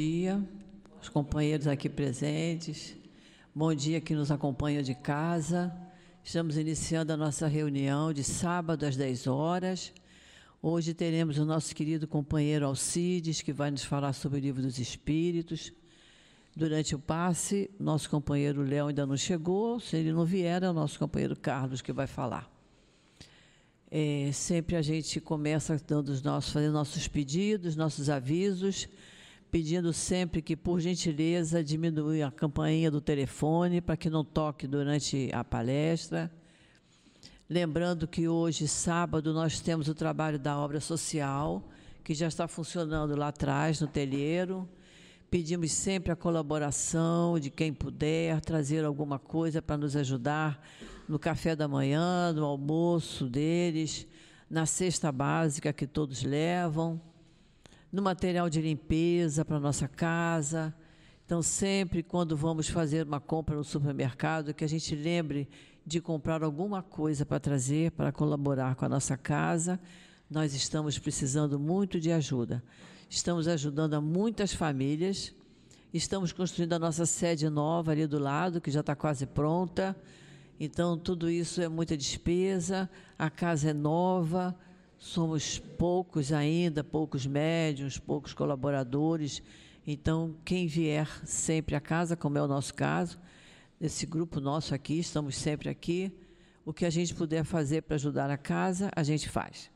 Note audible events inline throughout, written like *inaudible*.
dia, os companheiros aqui presentes. Bom dia que nos acompanha de casa. Estamos iniciando a nossa reunião de sábado às 10 horas. Hoje teremos o nosso querido companheiro Alcides, que vai nos falar sobre o livro dos Espíritos. Durante o passe, nosso companheiro Léo ainda não chegou. Se ele não vier, é o nosso companheiro Carlos que vai falar. É, sempre a gente começa dando os nossos, fazendo nossos pedidos, nossos avisos, pedindo sempre que, por gentileza, diminua a campainha do telefone para que não toque durante a palestra. Lembrando que hoje, sábado, nós temos o trabalho da obra social, que já está funcionando lá atrás, no telheiro. Pedimos sempre a colaboração de quem puder trazer alguma coisa para nos ajudar no café da manhã, no almoço deles, na cesta básica que todos levam, no material de limpeza para nossa casa. Então, sempre quando vamos fazer uma compra no supermercado, que a gente lembre de comprar alguma coisa para trazer, para colaborar com a nossa casa. Nós estamos precisando muito de ajuda. Estamos ajudando a muitas famílias. Estamos construindo a nossa sede nova ali do lado, que já está quase pronta. Então, tudo isso é muita despesa, a casa é nova, somos poucos ainda, poucos médios, poucos colaboradores. Então, quem vier sempre à casa, como é o nosso caso, esse grupo nosso aqui, estamos sempre aqui, o que a gente puder fazer para ajudar a casa, a gente faz.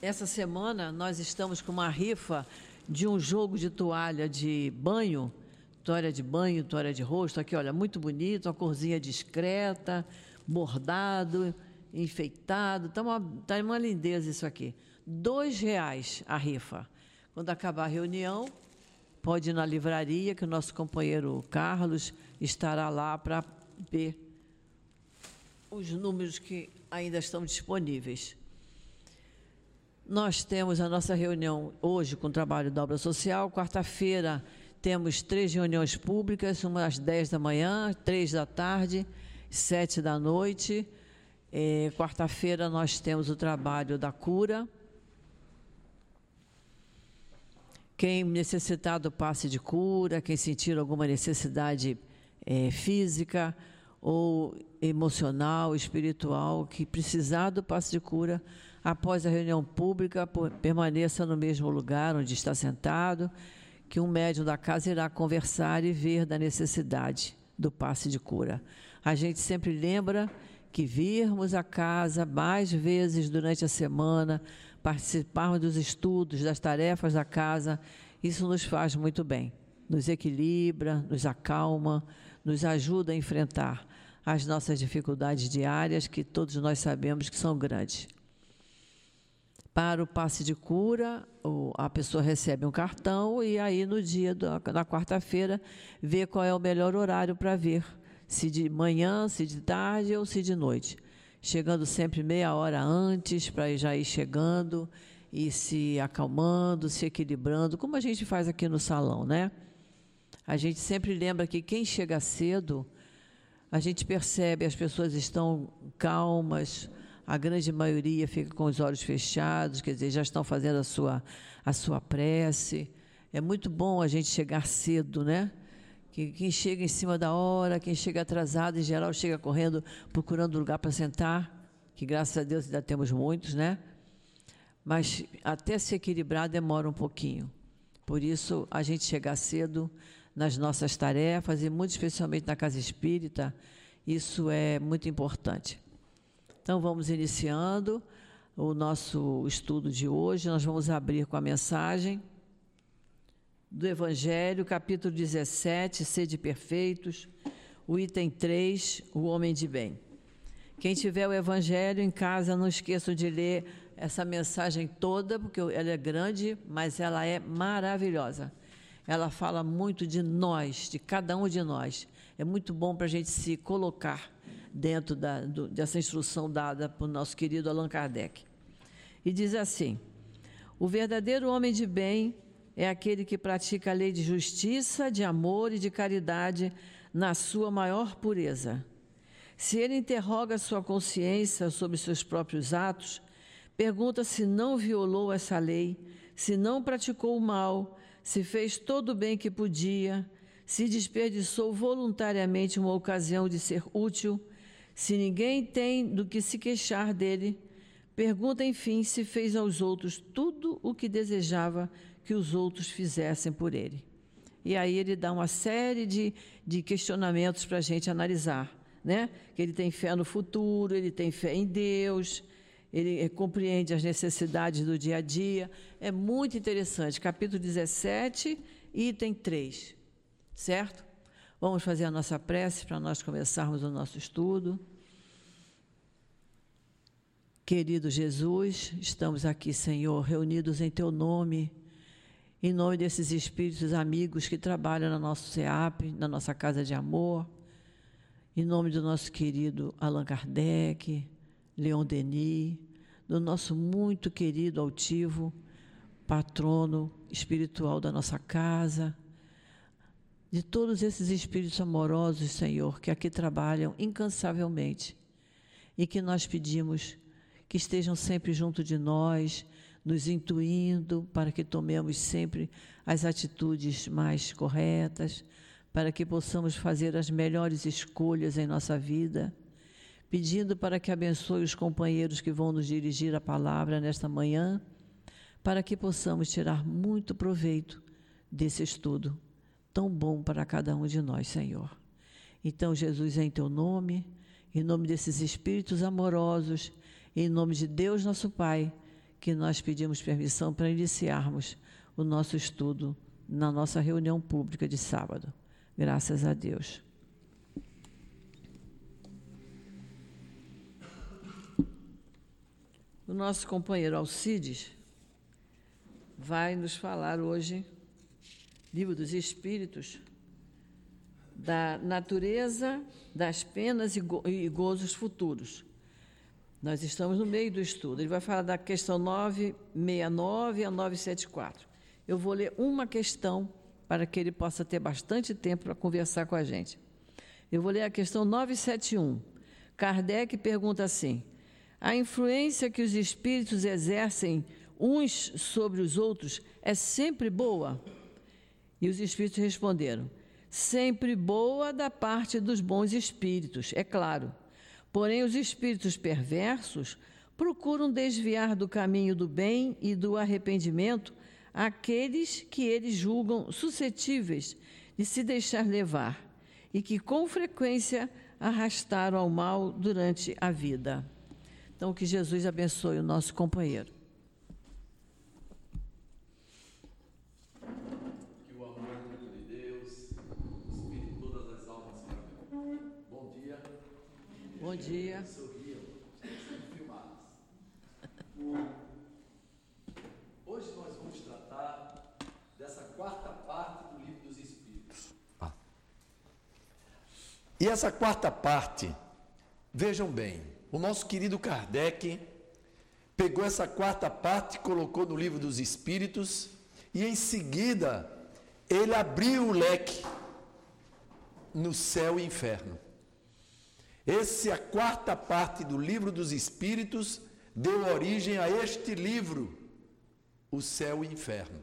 Essa semana nós estamos com uma rifa de um jogo de toalha de banho toalha de banho, toalha de rosto, aqui, olha, muito bonito, uma corzinha discreta, bordado, enfeitado, está uma, tá uma lindeza isso aqui. Dois reais a rifa. Quando acabar a reunião, pode ir na livraria, que o nosso companheiro Carlos estará lá para ver os números que ainda estão disponíveis. Nós temos a nossa reunião hoje com o trabalho da obra social, quarta-feira temos três reuniões públicas, uma às 10 da manhã, três da tarde, sete da noite. É, Quarta-feira nós temos o trabalho da cura. Quem necessitar do passe de cura, quem sentir alguma necessidade é, física ou emocional, espiritual, que precisar do passe de cura, após a reunião pública, permaneça no mesmo lugar onde está sentado que um médium da casa irá conversar e ver da necessidade do passe de cura. A gente sempre lembra que virmos a casa mais vezes durante a semana, participarmos dos estudos, das tarefas da casa, isso nos faz muito bem. Nos equilibra, nos acalma, nos ajuda a enfrentar as nossas dificuldades diárias, que todos nós sabemos que são grandes. Para o passe de cura, a pessoa recebe um cartão e aí no dia da, quarta-feira vê qual é o melhor horário para ver, se de manhã, se de tarde ou se de noite. Chegando sempre meia hora antes para já ir chegando e se acalmando, se equilibrando, como a gente faz aqui no salão, né? A gente sempre lembra que quem chega cedo, a gente percebe as pessoas estão calmas, a grande maioria fica com os olhos fechados, quer dizer, já estão fazendo a sua, a sua prece. É muito bom a gente chegar cedo, né? Que quem chega em cima da hora, quem chega atrasado, em geral, chega correndo, procurando lugar para sentar, que graças a Deus ainda temos muitos, né? Mas até se equilibrar demora um pouquinho. Por isso, a gente chegar cedo nas nossas tarefas, e muito especialmente na casa espírita, isso é muito importante. Então, vamos iniciando o nosso estudo de hoje. Nós vamos abrir com a mensagem do Evangelho, capítulo 17, Sede Perfeitos, o item 3, o homem de bem. Quem tiver o Evangelho em casa, não esqueçam de ler essa mensagem toda, porque ela é grande, mas ela é maravilhosa. Ela fala muito de nós, de cada um de nós. É muito bom para a gente se colocar dentro da, do, dessa instrução dada por nosso querido Allan Kardec. E diz assim: o verdadeiro homem de bem é aquele que pratica a lei de justiça, de amor e de caridade na sua maior pureza. Se ele interroga sua consciência sobre seus próprios atos, pergunta se não violou essa lei, se não praticou o mal, se fez todo o bem que podia, se desperdiçou voluntariamente uma ocasião de ser útil, se ninguém tem do que se queixar dele, pergunta, enfim, se fez aos outros tudo o que desejava que os outros fizessem por ele. E aí ele dá uma série de, de questionamentos para a gente analisar, né? Que ele tem fé no futuro, ele tem fé em Deus, ele eh, compreende as necessidades do dia a dia. É muito interessante. Capítulo 17, item 3. Certo? Vamos fazer a nossa prece para nós começarmos o nosso estudo. Querido Jesus, estamos aqui, Senhor, reunidos em Teu nome, em nome desses espíritos amigos que trabalham no nosso CEAP, na nossa Casa de Amor, em nome do nosso querido Allan Kardec, Leon Denis, do nosso muito querido altivo patrono espiritual da nossa casa, de todos esses espíritos amorosos, Senhor, que aqui trabalham incansavelmente e que nós pedimos que estejam sempre junto de nós, nos intuindo para que tomemos sempre as atitudes mais corretas, para que possamos fazer as melhores escolhas em nossa vida pedindo para que abençoe os companheiros que vão nos dirigir a palavra nesta manhã, para que possamos tirar muito proveito desse estudo tão bom para cada um de nós, Senhor. Então, Jesus, em teu nome, em nome desses espíritos amorosos, em nome de Deus, nosso Pai, que nós pedimos permissão para iniciarmos o nosso estudo na nossa reunião pública de sábado. Graças a Deus. O nosso companheiro Alcides vai nos falar hoje, Livro dos Espíritos, da natureza das penas e, go e gozos futuros. Nós estamos no meio do estudo. Ele vai falar da questão 969 a 974. Eu vou ler uma questão para que ele possa ter bastante tempo para conversar com a gente. Eu vou ler a questão 971. Kardec pergunta assim: a influência que os espíritos exercem uns sobre os outros é sempre boa? E os espíritos responderam: sempre boa da parte dos bons espíritos, é claro. Porém, os espíritos perversos procuram desviar do caminho do bem e do arrependimento aqueles que eles julgam suscetíveis de se deixar levar e que com frequência arrastaram ao mal durante a vida. Então, que Jesus abençoe o nosso companheiro. Que o amor de Deus inspire todas as almas para mim. Bom dia. Bom dia. Sorriam, sendo filmados. Hoje nós vamos tratar dessa quarta parte do livro dos Espíritos. Ah. E essa quarta parte, vejam bem, o nosso querido Kardec pegou essa quarta parte, colocou no livro dos Espíritos e em seguida ele abriu o leque no céu e inferno. Essa é a quarta parte do livro dos Espíritos deu origem a este livro, O Céu e Inferno,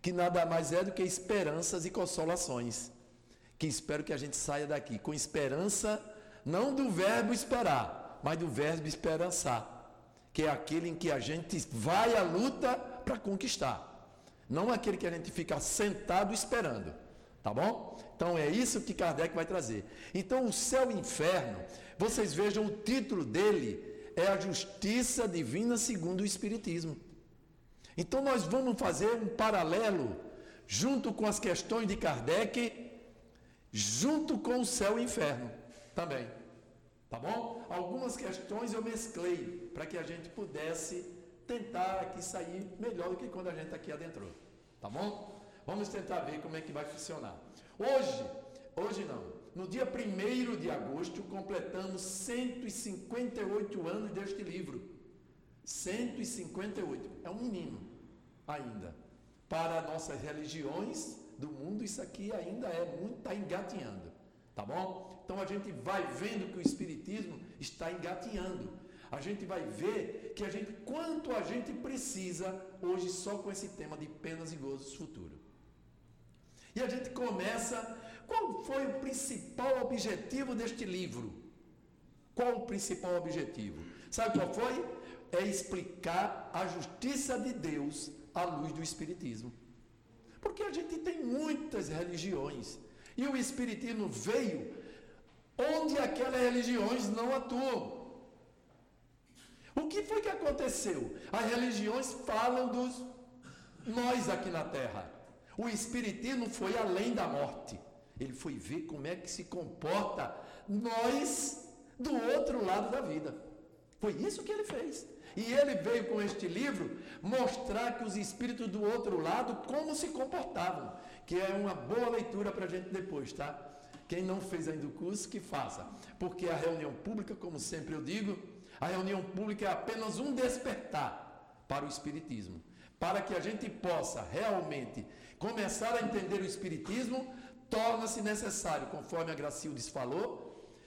que nada mais é do que esperanças e consolações. Que espero que a gente saia daqui com esperança, não do verbo esperar, mas do verbo esperançar, que é aquele em que a gente vai à luta para conquistar. Não aquele que a gente fica sentado esperando. Tá bom? Então é isso que Kardec vai trazer. Então o céu e o inferno, vocês vejam o título dele é a justiça divina segundo o espiritismo. Então nós vamos fazer um paralelo junto com as questões de Kardec, junto com o céu e o inferno também. Tá bom? Algumas questões eu mesclei para que a gente pudesse tentar aqui sair melhor do que quando a gente aqui adentrou. Tá bom? Vamos tentar ver como é que vai funcionar. Hoje, hoje não, no dia 1 de agosto, completamos 158 anos deste livro. 158. É um menino ainda. Para nossas religiões do mundo, isso aqui ainda é muito, está engatinhando. Tá bom? Então a gente vai vendo que o Espiritismo está engatinhando. a gente vai ver que a gente quanto a gente precisa hoje só com esse tema de penas e gozos futuro. E a gente começa, qual foi o principal objetivo deste livro? Qual o principal objetivo? Sabe qual foi? É explicar a justiça de Deus à luz do espiritismo. Porque a gente tem muitas religiões e o espiritismo veio onde aquelas religiões não atuam. O que foi que aconteceu? As religiões falam dos nós aqui na terra. O espiritismo foi além da morte. Ele foi ver como é que se comporta nós do outro lado da vida. Foi isso que ele fez. E ele veio com este livro mostrar que os espíritos do outro lado como se comportavam, que é uma boa leitura para a gente depois, tá? Quem não fez ainda o curso, que faça. Porque a reunião pública, como sempre eu digo, a reunião pública é apenas um despertar para o Espiritismo. Para que a gente possa realmente começar a entender o Espiritismo, torna-se necessário, conforme a Gracildes falou,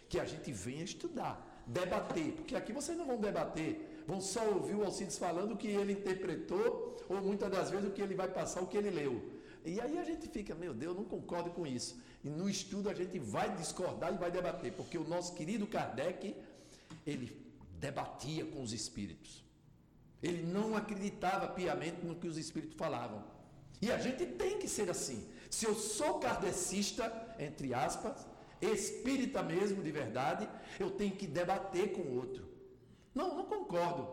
que a gente venha estudar, debater. Porque aqui vocês não vão debater, vão só ouvir o Alcides falando o que ele interpretou, ou muitas das vezes o que ele vai passar, o que ele leu. E aí a gente fica, meu Deus, eu não concordo com isso. E no estudo a gente vai discordar e vai debater, porque o nosso querido Kardec, ele debatia com os espíritos. Ele não acreditava piamente no que os espíritos falavam. E a gente tem que ser assim. Se eu sou kardecista, entre aspas, espírita mesmo de verdade, eu tenho que debater com o outro. Não, não concordo.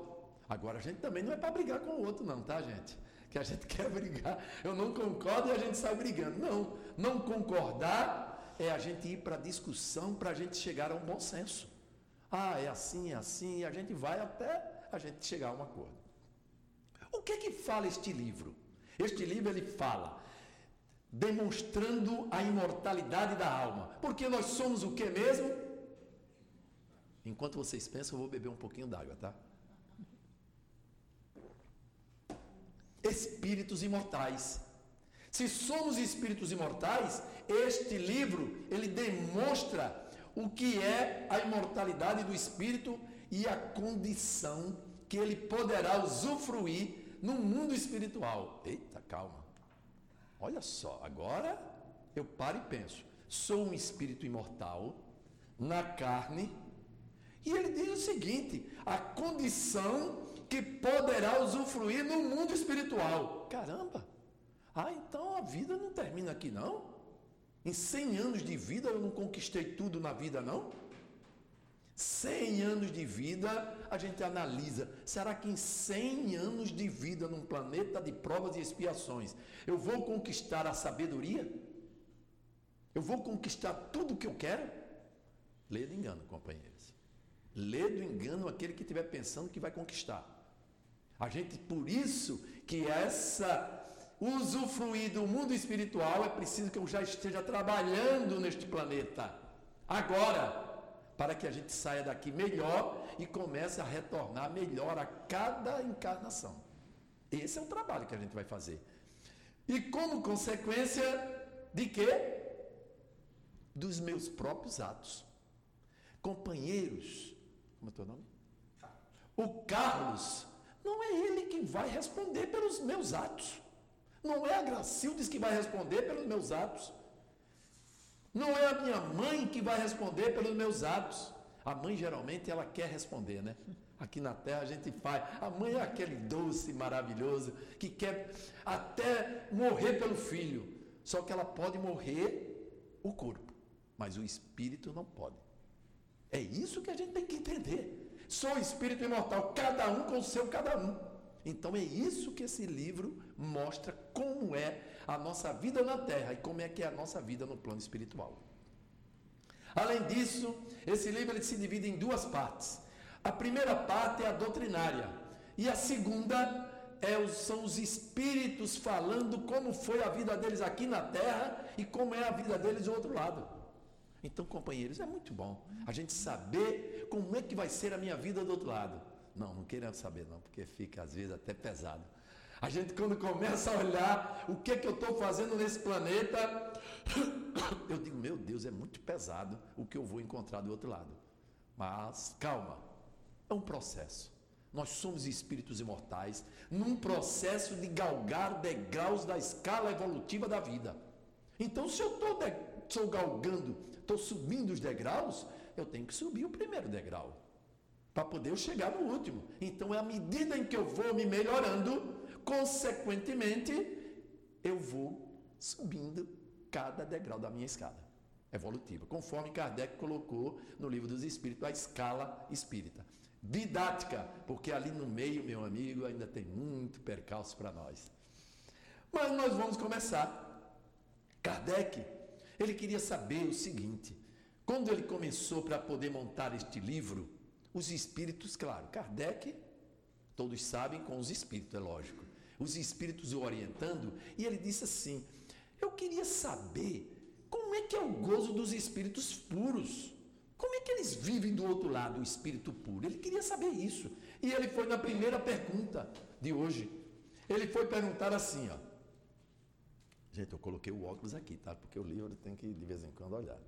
Agora a gente também não é para brigar com o outro, não, tá, gente? que a gente *laughs* quer brigar. Eu não concordo e a gente sai brigando. Não, não concordar é a gente ir para discussão para a gente chegar a um bom senso. Ah, é assim, é assim, e a gente vai até a gente chegar a um acordo. O que é que fala este livro? Este livro ele fala demonstrando a imortalidade da alma. Porque nós somos o que mesmo? Enquanto vocês pensam, eu vou beber um pouquinho d'água, tá? espíritos imortais. Se somos espíritos imortais, este livro ele demonstra o que é a imortalidade do espírito e a condição que ele poderá usufruir no mundo espiritual. Eita, calma. Olha só, agora eu paro e penso. Sou um espírito imortal na carne, e ele diz o seguinte: a condição que poderá usufruir no mundo espiritual. Caramba! Ah, então a vida não termina aqui, não? Em 100 anos de vida eu não conquistei tudo na vida, não? 100 anos de vida, a gente analisa. Será que em 100 anos de vida num planeta de provas e expiações, eu vou conquistar a sabedoria? Eu vou conquistar tudo o que eu quero? Lê de engano, companheiros. Lê do engano aquele que estiver pensando que vai conquistar. A gente, por isso que essa usufruir do mundo espiritual é preciso que eu já esteja trabalhando neste planeta. Agora, para que a gente saia daqui melhor e comece a retornar melhor a cada encarnação. Esse é o trabalho que a gente vai fazer. E como consequência de quê? Dos meus próprios atos. Companheiros, como é teu nome? O Carlos não é ele que vai responder pelos meus atos. Não é a Gracildes que vai responder pelos meus atos. Não é a minha mãe que vai responder pelos meus atos. A mãe geralmente ela quer responder, né? Aqui na terra a gente faz. A mãe é aquele doce maravilhoso que quer até morrer pelo filho. Só que ela pode morrer o corpo, mas o espírito não pode. É isso que a gente tem que entender. Sou espírito imortal, cada um com o seu cada um. Então é isso que esse livro mostra como é a nossa vida na terra e como é que é a nossa vida no plano espiritual. Além disso, esse livro ele se divide em duas partes. A primeira parte é a doutrinária e a segunda é, são os espíritos falando como foi a vida deles aqui na terra e como é a vida deles do outro lado. Então, companheiros, é muito bom a gente saber como é que vai ser a minha vida do outro lado. Não, não queremos saber não, porque fica às vezes até pesado. A gente quando começa a olhar o que é que eu estou fazendo nesse planeta, *coughs* eu digo, meu Deus, é muito pesado o que eu vou encontrar do outro lado. Mas calma, É um processo. Nós somos espíritos imortais num processo de galgar degraus da escala evolutiva da vida. Então, se eu estou galgando, estou subindo os degraus, eu tenho que subir o primeiro degrau para poder chegar no último. Então, é à medida em que eu vou me melhorando, consequentemente, eu vou subindo cada degrau da minha escada evolutiva, conforme Kardec colocou no livro dos Espíritos, a escala espírita. Didática, porque ali no meio, meu amigo, ainda tem muito percalço para nós. Mas nós vamos começar. Kardec, ele queria saber o seguinte: quando ele começou para poder montar este livro, os espíritos, claro, Kardec, todos sabem, com os espíritos, é lógico. Os espíritos o orientando, e ele disse assim: Eu queria saber como é que é o gozo dos espíritos puros. Como é que eles vivem do outro lado, o espírito puro? Ele queria saber isso. E ele foi na primeira pergunta de hoje. Ele foi perguntar assim, ó. Gente, eu coloquei o óculos aqui, tá? Porque o livro tem que de vez em quando olhar.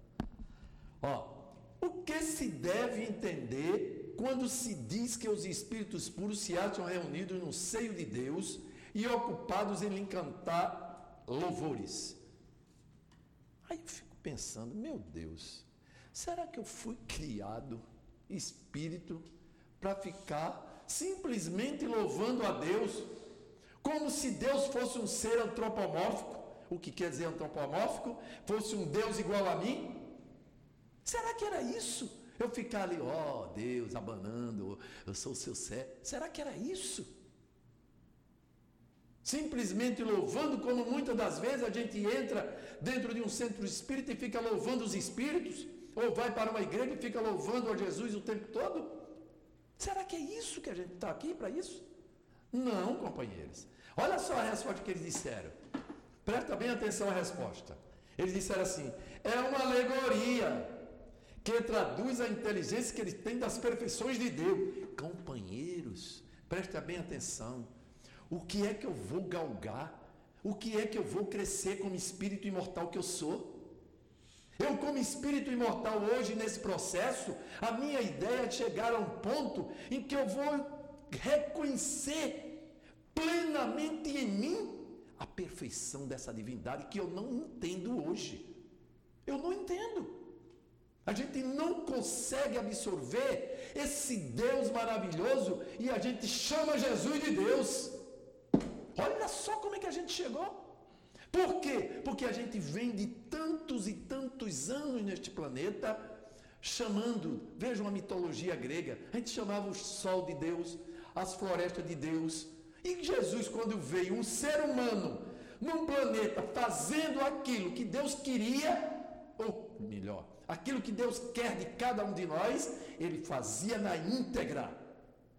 Ó, o que se deve entender quando se diz que os espíritos puros se acham reunidos no seio de Deus e ocupados em lhe cantar louvores? Aí eu fico pensando, meu Deus, será que eu fui criado espírito para ficar simplesmente louvando a Deus, como se Deus fosse um ser antropomórfico? O que quer dizer antropomórfico? Fosse um Deus igual a mim? Será que era isso? Eu ficar ali, ó oh, Deus, abanando, eu sou o seu servo. Será que era isso? Simplesmente louvando, como muitas das vezes a gente entra dentro de um centro espírita e fica louvando os espíritos, ou vai para uma igreja e fica louvando a Jesus o tempo todo? Será que é isso que a gente está aqui para isso? Não, companheiros. Olha só a resposta que eles disseram. Presta bem atenção à resposta. Eles disseram assim: é uma alegoria que traduz a inteligência que eles têm das perfeições de Deus. Companheiros, presta bem atenção. O que é que eu vou galgar? O que é que eu vou crescer como espírito imortal que eu sou? Eu, como espírito imortal hoje nesse processo, a minha ideia é chegar a um ponto em que eu vou reconhecer plenamente em mim a perfeição dessa divindade que eu não entendo hoje. Eu não entendo. A gente não consegue absorver esse Deus maravilhoso e a gente chama Jesus de Deus. Olha só como é que a gente chegou. Por quê? Porque a gente vem de tantos e tantos anos neste planeta chamando, veja uma mitologia grega, a gente chamava o sol de Deus, as florestas de Deus. E Jesus, quando veio um ser humano num planeta fazendo aquilo que Deus queria, ou melhor, aquilo que Deus quer de cada um de nós, ele fazia na íntegra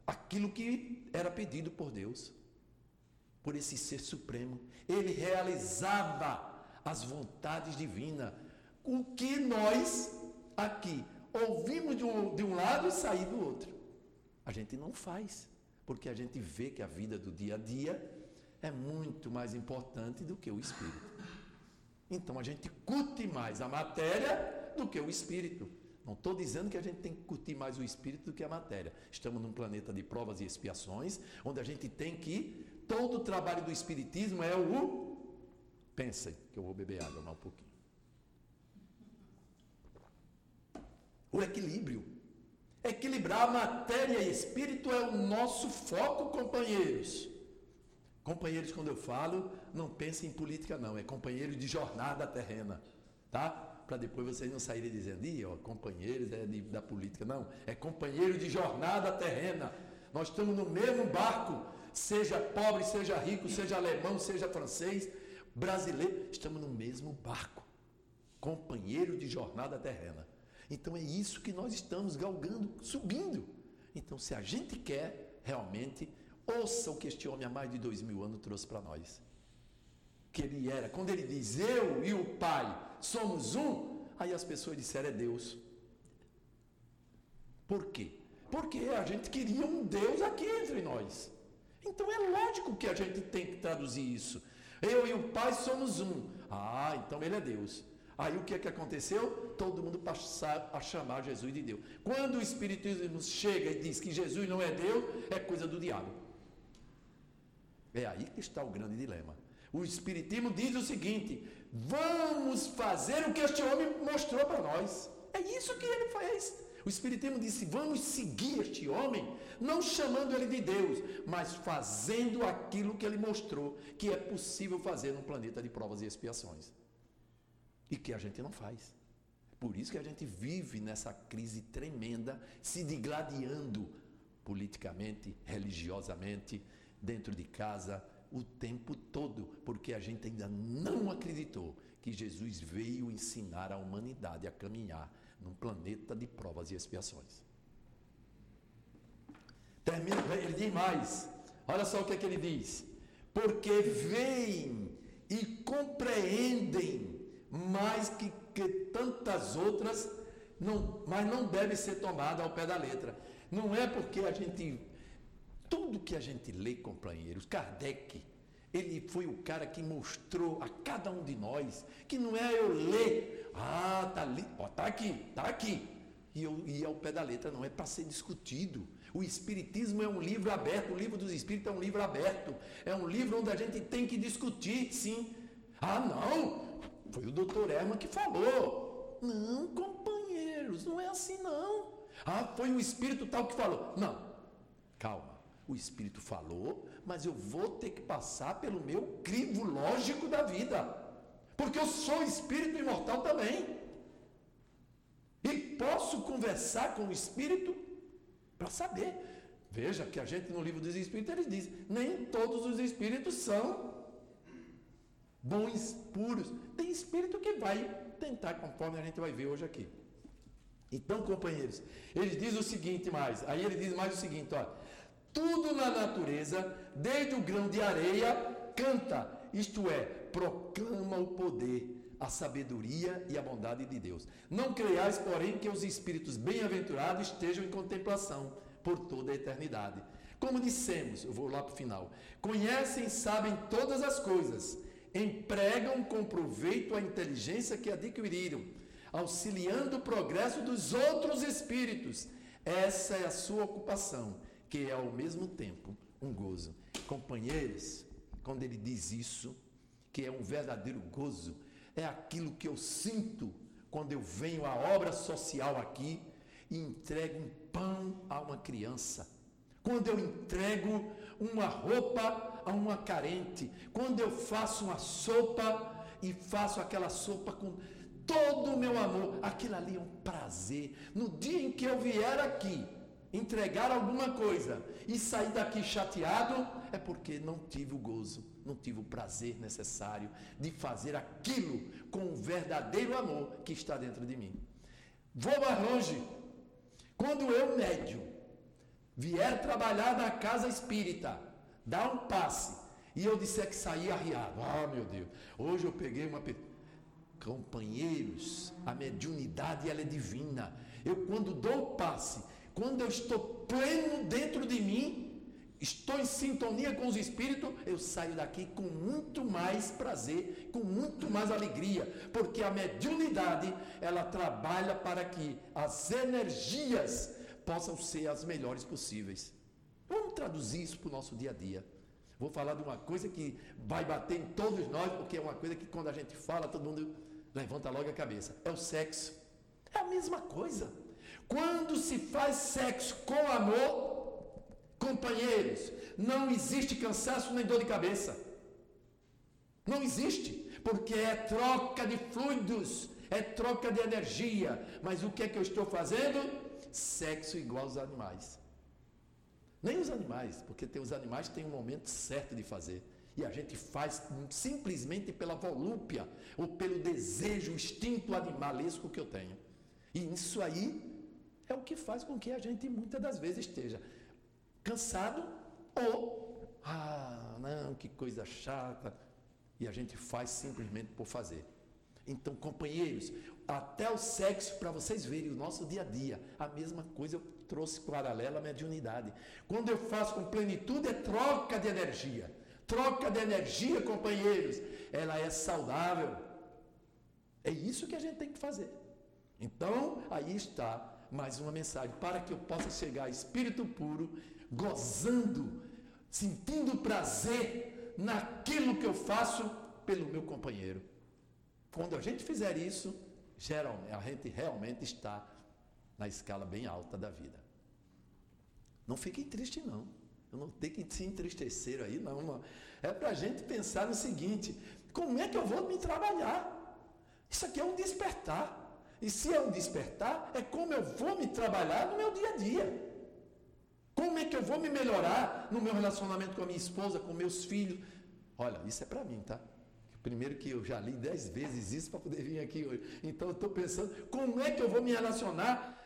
aquilo que era pedido por Deus por esse ser supremo. Ele realizava as vontades divinas. O que nós aqui ouvimos de um, de um lado e sair do outro. A gente não faz, porque a gente vê que a vida do dia a dia é muito mais importante do que o espírito. Então a gente curte mais a matéria do que o espírito. Não estou dizendo que a gente tem que curtir mais o espírito do que a matéria. Estamos num planeta de provas e expiações, onde a gente tem que todo o trabalho do Espiritismo é o. Pensem que eu vou beber água mais um pouquinho. O equilíbrio. Equilibrar matéria e espírito é o nosso foco, companheiros. Companheiros, quando eu falo, não pensem em política, não. É companheiro de jornada terrena. Tá? Para depois vocês não saírem dizendo, Ih, ó, companheiros é de, da política. Não. É companheiro de jornada terrena. Nós estamos no mesmo barco seja pobre, seja rico, seja alemão, seja francês, brasileiro, estamos no mesmo barco, companheiro de jornada terrena. Então é isso que nós estamos galgando, subindo. Então, se a gente quer realmente, ouça o que este homem há mais de dois mil anos trouxe para nós. Que ele era, quando ele diz eu e o Pai somos um, aí as pessoas disseram é Deus. Por quê? Porque a gente queria um Deus aqui entre nós. Então é lógico que a gente tem que traduzir isso. Eu e o Pai somos um. Ah, então ele é Deus. Aí o que é que aconteceu? Todo mundo passou a chamar Jesus de Deus. Quando o Espiritismo chega e diz que Jesus não é Deus, é coisa do diabo. É aí que está o grande dilema. O Espiritismo diz o seguinte: vamos fazer o que este homem mostrou para nós. É isso que ele fez. O Espiritismo disse: vamos seguir este homem, não chamando ele de Deus, mas fazendo aquilo que ele mostrou que é possível fazer num planeta de provas e expiações. E que a gente não faz. Por isso que a gente vive nessa crise tremenda, se digladiando politicamente, religiosamente, dentro de casa, o tempo todo, porque a gente ainda não acreditou que Jesus veio ensinar a humanidade a caminhar num planeta de provas e expiações. Termina, ele diz mais. Olha só o que é que ele diz. Porque veem e compreendem mais que, que tantas outras, não, mas não deve ser tomada ao pé da letra. Não é porque a gente. Tudo que a gente lê, companheiros, Kardec, ele foi o cara que mostrou a cada um de nós que não é eu ler, ah, tá ali, ó, tá aqui, tá aqui. E eu ia ao pé da letra, não é para ser discutido. O Espiritismo é um livro aberto, o livro dos Espíritos é um livro aberto. É um livro onde a gente tem que discutir, sim. Ah, não, foi o doutor Herman que falou. Não, companheiros, não é assim não. Ah, foi o Espírito tal que falou. Não, calma. O Espírito falou, mas eu vou ter que passar pelo meu crivo lógico da vida. Porque eu sou espírito imortal também. E posso conversar com o espírito para saber. Veja que a gente no livro dos espíritos ele diz: nem todos os espíritos são bons, puros. Tem espírito que vai tentar, conforme a gente vai ver hoje aqui. Então, companheiros, ele diz o seguinte mais, aí ele diz mais o seguinte, olha, tudo na natureza, desde o grão de areia, canta, isto é, proclama o poder, a sabedoria e a bondade de Deus. Não creiais, porém, que os espíritos bem-aventurados estejam em contemplação por toda a eternidade. Como dissemos, eu vou lá para o final: conhecem e sabem todas as coisas, empregam com proveito a inteligência que adquiriram, auxiliando o progresso dos outros espíritos. Essa é a sua ocupação, que é ao mesmo tempo um gozo. Companheiros, quando ele diz isso, que é um verdadeiro gozo, é aquilo que eu sinto quando eu venho à obra social aqui e entrego um pão a uma criança. Quando eu entrego uma roupa a uma carente, quando eu faço uma sopa e faço aquela sopa com todo o meu amor, aquilo ali é um prazer. No dia em que eu vier aqui entregar alguma coisa e sair daqui chateado, é porque não tive o gozo não tive o prazer necessário de fazer aquilo com o verdadeiro amor que está dentro de mim. Vou mais longe. Quando eu, médio, vier trabalhar na casa espírita, dar um passe, e eu disser que saí arriado, ah, meu Deus, hoje eu peguei uma. Companheiros, a mediunidade ela é divina. Eu, quando dou o passe, quando eu estou pleno dentro de mim, estou em sintonia com os espíritos, eu saio daqui com muito mais prazer, com muito mais alegria, porque a mediunidade, ela trabalha para que as energias possam ser as melhores possíveis. Vamos traduzir isso para o nosso dia a dia. Vou falar de uma coisa que vai bater em todos nós, porque é uma coisa que quando a gente fala, todo mundo levanta logo a cabeça. É o sexo. É a mesma coisa. Quando se faz sexo com amor, Companheiros, não existe cansaço nem dor de cabeça. Não existe, porque é troca de fluidos, é troca de energia. Mas o que é que eu estou fazendo? Sexo igual aos animais. Nem os animais, porque tem, os animais têm um momento certo de fazer. E a gente faz simplesmente pela volúpia ou pelo desejo, instinto animalesco que eu tenho. E isso aí é o que faz com que a gente muitas das vezes esteja cansado ou, ah, não, que coisa chata. E a gente faz simplesmente por fazer. Então, companheiros, até o sexo, para vocês verem o nosso dia a dia, a mesma coisa eu trouxe paralela à mediunidade. Quando eu faço com plenitude, é troca de energia. Troca de energia, companheiros, ela é saudável. É isso que a gente tem que fazer. Então, aí está mais uma mensagem para que eu possa chegar a espírito puro, gozando, sentindo prazer naquilo que eu faço pelo meu companheiro. Quando a gente fizer isso, geralmente, a gente realmente está na escala bem alta da vida. Não fiquem tristes, não. Eu não tenho que se entristecer aí, não. É para a gente pensar no seguinte: como é que eu vou me trabalhar? Isso aqui é um despertar. E se é um despertar, é como eu vou me trabalhar no meu dia a dia. Como é que eu vou me melhorar no meu relacionamento com a minha esposa, com meus filhos? Olha, isso é para mim, tá? Primeiro que eu já li dez vezes isso para poder vir aqui hoje. Então eu estou pensando, como é que eu vou me relacionar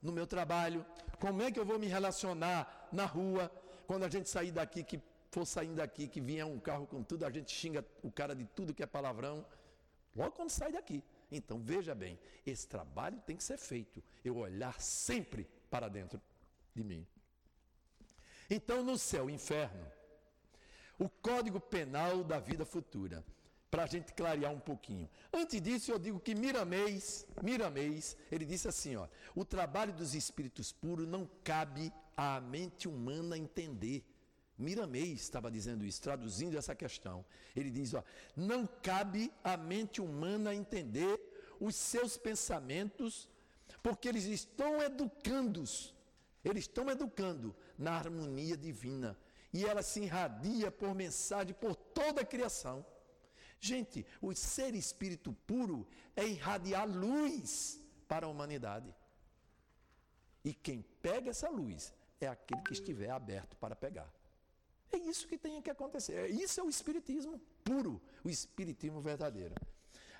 no meu trabalho? Como é que eu vou me relacionar na rua? Quando a gente sair daqui, que for saindo daqui, que vier um carro com tudo, a gente xinga o cara de tudo que é palavrão. Logo quando sai daqui. Então veja bem, esse trabalho tem que ser feito. Eu olhar sempre para dentro de mim. Então no céu, inferno, o código penal da vida futura para a gente clarear um pouquinho. Antes disso, eu digo que Miramês, Miramês, ele disse assim, ó, o trabalho dos espíritos puros não cabe à mente humana entender. Miramês estava dizendo isso, traduzindo essa questão. Ele diz, ó, não cabe à mente humana entender os seus pensamentos, porque eles estão educando-os, eles estão educando na harmonia divina. E ela se irradia por mensagem por toda a criação. Gente, o ser espírito puro é irradiar luz para a humanidade. E quem pega essa luz é aquele que estiver aberto para pegar. É isso que tem que acontecer. É, isso é o espiritismo puro, o espiritismo verdadeiro.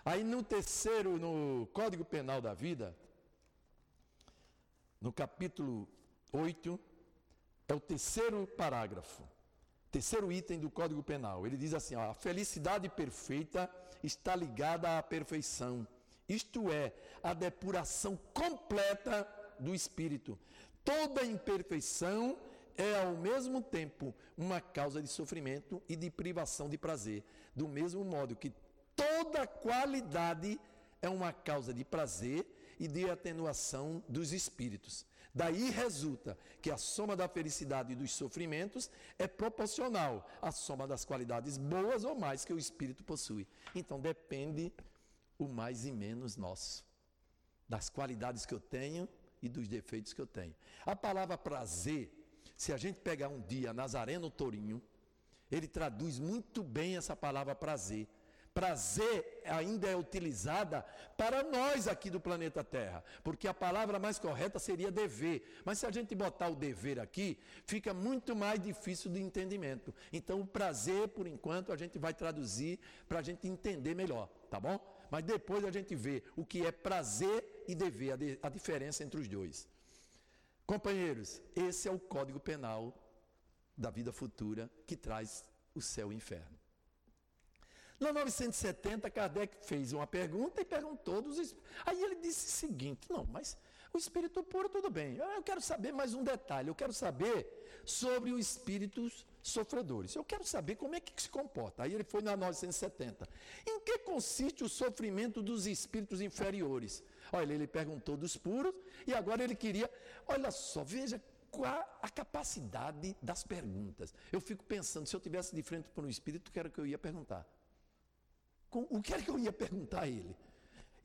Aí no terceiro, no Código Penal da Vida, no capítulo 8, é o terceiro parágrafo. Terceiro item do Código Penal, ele diz assim: ó, a felicidade perfeita está ligada à perfeição, isto é, a depuração completa do espírito. Toda imperfeição é ao mesmo tempo uma causa de sofrimento e de privação de prazer, do mesmo modo que toda qualidade é uma causa de prazer e de atenuação dos espíritos. Daí resulta que a soma da felicidade e dos sofrimentos é proporcional à soma das qualidades boas ou mais que o espírito possui. Então depende o mais e menos nosso, das qualidades que eu tenho e dos defeitos que eu tenho. A palavra prazer, se a gente pegar um dia Nazareno Torinho, ele traduz muito bem essa palavra prazer prazer ainda é utilizada para nós aqui do planeta Terra, porque a palavra mais correta seria dever. Mas se a gente botar o dever aqui, fica muito mais difícil de entendimento. Então, o prazer, por enquanto, a gente vai traduzir para a gente entender melhor, tá bom? Mas depois a gente vê o que é prazer e dever, a, de, a diferença entre os dois. Companheiros, esse é o código penal da vida futura que traz o céu e o inferno. No 970, Kardec fez uma pergunta e perguntou dos Aí ele disse o seguinte: não, mas o espírito puro, tudo bem. Eu quero saber mais um detalhe. Eu quero saber sobre os espíritos sofredores. Eu quero saber como é que se comporta. Aí ele foi na 970. Em que consiste o sofrimento dos espíritos inferiores? Olha, ele perguntou dos puros e agora ele queria. Olha só, veja qual a capacidade das perguntas. Eu fico pensando, se eu tivesse de frente para um espírito, o que era que eu ia perguntar? O que era que eu ia perguntar a ele?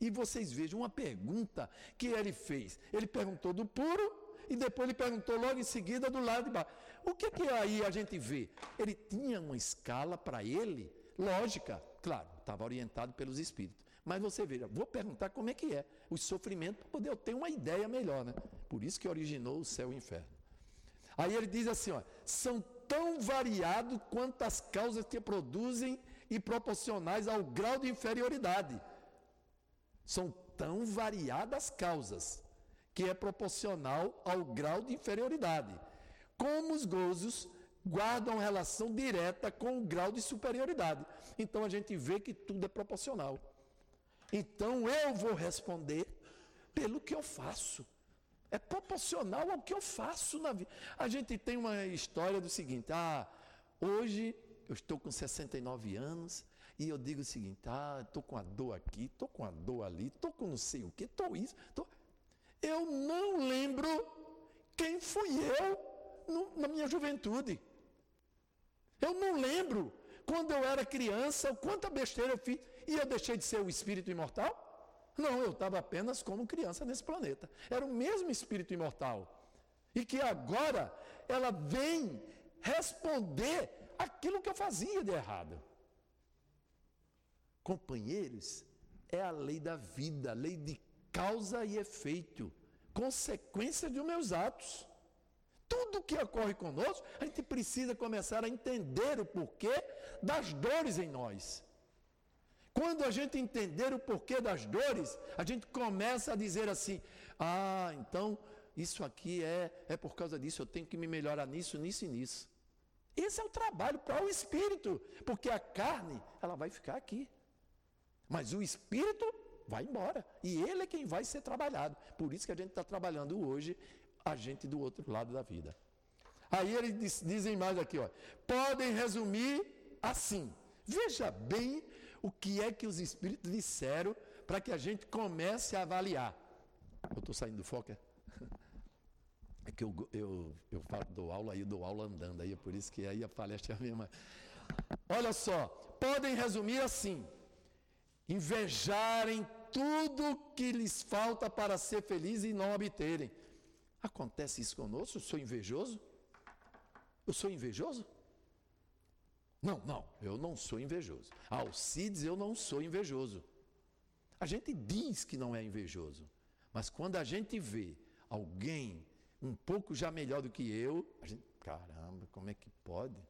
E vocês vejam uma pergunta que ele fez. Ele perguntou do puro e depois ele perguntou logo em seguida do lado de baixo. O que que aí a gente vê? Ele tinha uma escala para ele, lógica, claro, estava orientado pelos espíritos. Mas você veja, vou perguntar como é que é o sofrimento para poder eu ter uma ideia melhor, né? Por isso que originou o céu e o inferno. Aí ele diz assim, ó, são tão variados quanto as causas que produzem e proporcionais ao grau de inferioridade. São tão variadas causas que é proporcional ao grau de inferioridade. Como os gozos guardam relação direta com o grau de superioridade. Então a gente vê que tudo é proporcional. Então eu vou responder pelo que eu faço. É proporcional ao que eu faço na vida. A gente tem uma história do seguinte: ah, hoje eu estou com 69 anos e eu digo o seguinte: ah, estou com a dor aqui, estou com a dor ali, estou com não sei o que, estou isso. Tô... Eu não lembro quem fui eu no, na minha juventude. Eu não lembro quando eu era criança, quanta besteira eu fiz e eu deixei de ser o espírito imortal? Não, eu estava apenas como criança nesse planeta. Era o mesmo espírito imortal. E que agora ela vem responder aquilo que eu fazia de errado. Companheiros, é a lei da vida, a lei de causa e efeito, consequência dos meus atos. Tudo que ocorre conosco, a gente precisa começar a entender o porquê das dores em nós. Quando a gente entender o porquê das dores, a gente começa a dizer assim: ah, então isso aqui é, é por causa disso, eu tenho que me melhorar nisso, nisso e nisso. Esse é o trabalho para o espírito, porque a carne, ela vai ficar aqui. Mas o espírito vai embora. E ele é quem vai ser trabalhado. Por isso que a gente está trabalhando hoje, a gente do outro lado da vida. Aí eles dizem mais aqui, ó. Podem resumir assim. Veja bem o que é que os espíritos disseram para que a gente comece a avaliar. Eu estou saindo do foco, é? É que eu, eu, eu falo, dou aula aí, dou aula andando, aí é por isso que aí a palestra é a mesma. Olha só, podem resumir assim: invejarem tudo que lhes falta para ser felizes e não obterem. Acontece isso conosco? Eu sou invejoso? Eu sou invejoso? Não, não, eu não sou invejoso. Alcides, eu não sou invejoso. A gente diz que não é invejoso, mas quando a gente vê alguém um pouco já melhor do que eu, a gente, caramba, como é que pode?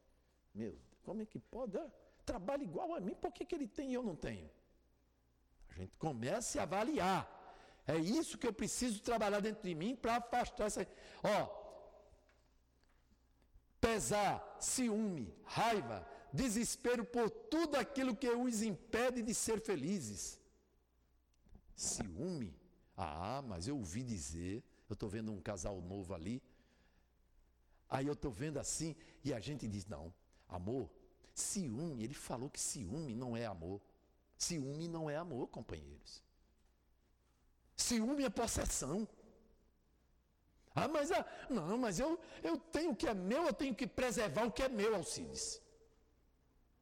Meu, como é que pode? Ah, trabalha igual a mim, por que, que ele tem e eu não tenho? A gente comece a avaliar. É isso que eu preciso trabalhar dentro de mim para afastar essa. Ó, pesar, ciúme, raiva, desespero por tudo aquilo que os impede de ser felizes. Ciúme? Ah, mas eu ouvi dizer, eu estou vendo um casal novo ali. Aí eu estou vendo assim, e a gente diz: não, amor, ciúme, ele falou que ciúme não é amor. Ciúme não é amor, companheiros. Ciúme é possessão. Ah, mas ah, não, mas eu, eu tenho o que é meu, eu tenho que preservar o que é meu, Alcides.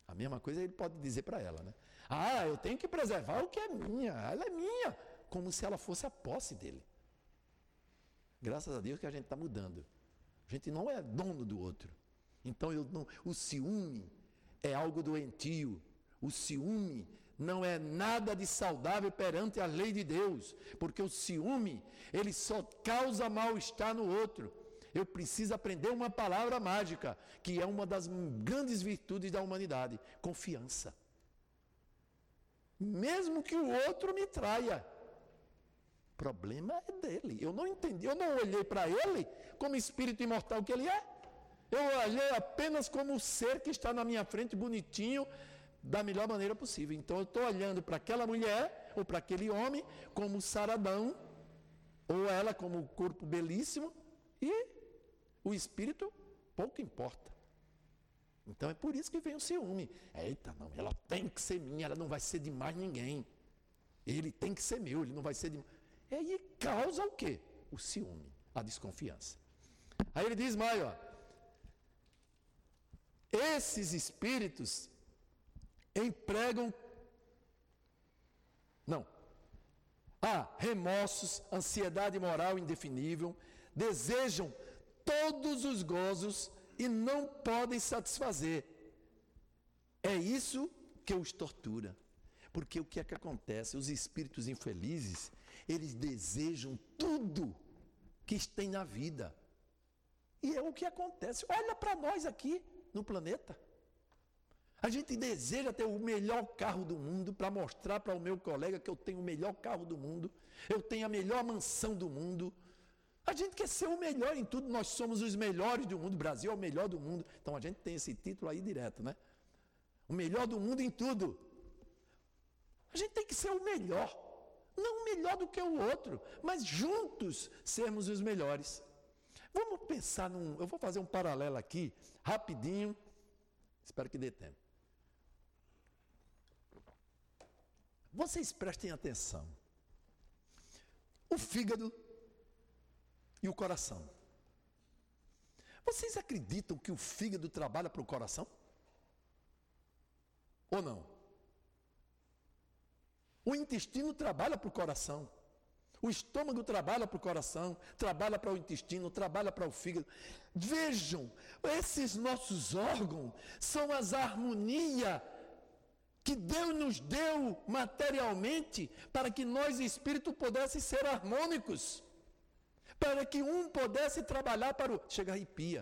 A mesma coisa ele pode dizer para ela, né? Ah, eu tenho que preservar o que é minha, ela é minha, como se ela fosse a posse dele. Graças a Deus que a gente está mudando. A gente não é dono do outro. Então eu não, o ciúme é algo doentio. O ciúme não é nada de saudável perante a lei de Deus, porque o ciúme, ele só causa mal-estar no outro. Eu preciso aprender uma palavra mágica, que é uma das grandes virtudes da humanidade: confiança. Mesmo que o outro me traia, problema é dele. Eu não entendi, eu não olhei para ele como espírito imortal que ele é. Eu olhei apenas como o ser que está na minha frente, bonitinho, da melhor maneira possível. Então eu estou olhando para aquela mulher ou para aquele homem como saradão, ou ela como corpo belíssimo, e o espírito pouco importa. Então é por isso que vem o ciúme. Eita, não, ela tem que ser minha, ela não vai ser de mais ninguém. Ele tem que ser meu, ele não vai ser de. E aí causa o quê? O ciúme, a desconfiança. Aí ele diz mais, ó. Esses espíritos empregam. Não. Há remorsos, ansiedade moral indefinível, desejam todos os gozos e não podem satisfazer. É isso que os tortura. Porque o que é que acontece? Os espíritos infelizes, eles desejam tudo que tem na vida. E é o que acontece. Olha para nós aqui no planeta. A gente deseja ter o melhor carro do mundo para mostrar para o meu colega que eu tenho o melhor carro do mundo, eu tenho a melhor mansão do mundo. A gente quer ser o melhor em tudo, nós somos os melhores do mundo, o Brasil é o melhor do mundo. Então a gente tem esse título aí direto, né? O melhor do mundo em tudo. A gente tem que ser o melhor, não melhor do que o outro, mas juntos sermos os melhores. Vamos pensar num. Eu vou fazer um paralelo aqui, rapidinho, espero que dê tempo. Vocês prestem atenção. O fígado e o coração. Vocês acreditam que o fígado trabalha para o coração? Ou não? O intestino trabalha para o coração. O estômago trabalha para o coração, trabalha para o intestino, trabalha para o fígado. Vejam, esses nossos órgãos são as harmonias que Deus nos deu materialmente para que nós, espírito, pudéssemos ser harmônicos. Para que um pudesse trabalhar para o. Chega arrepia.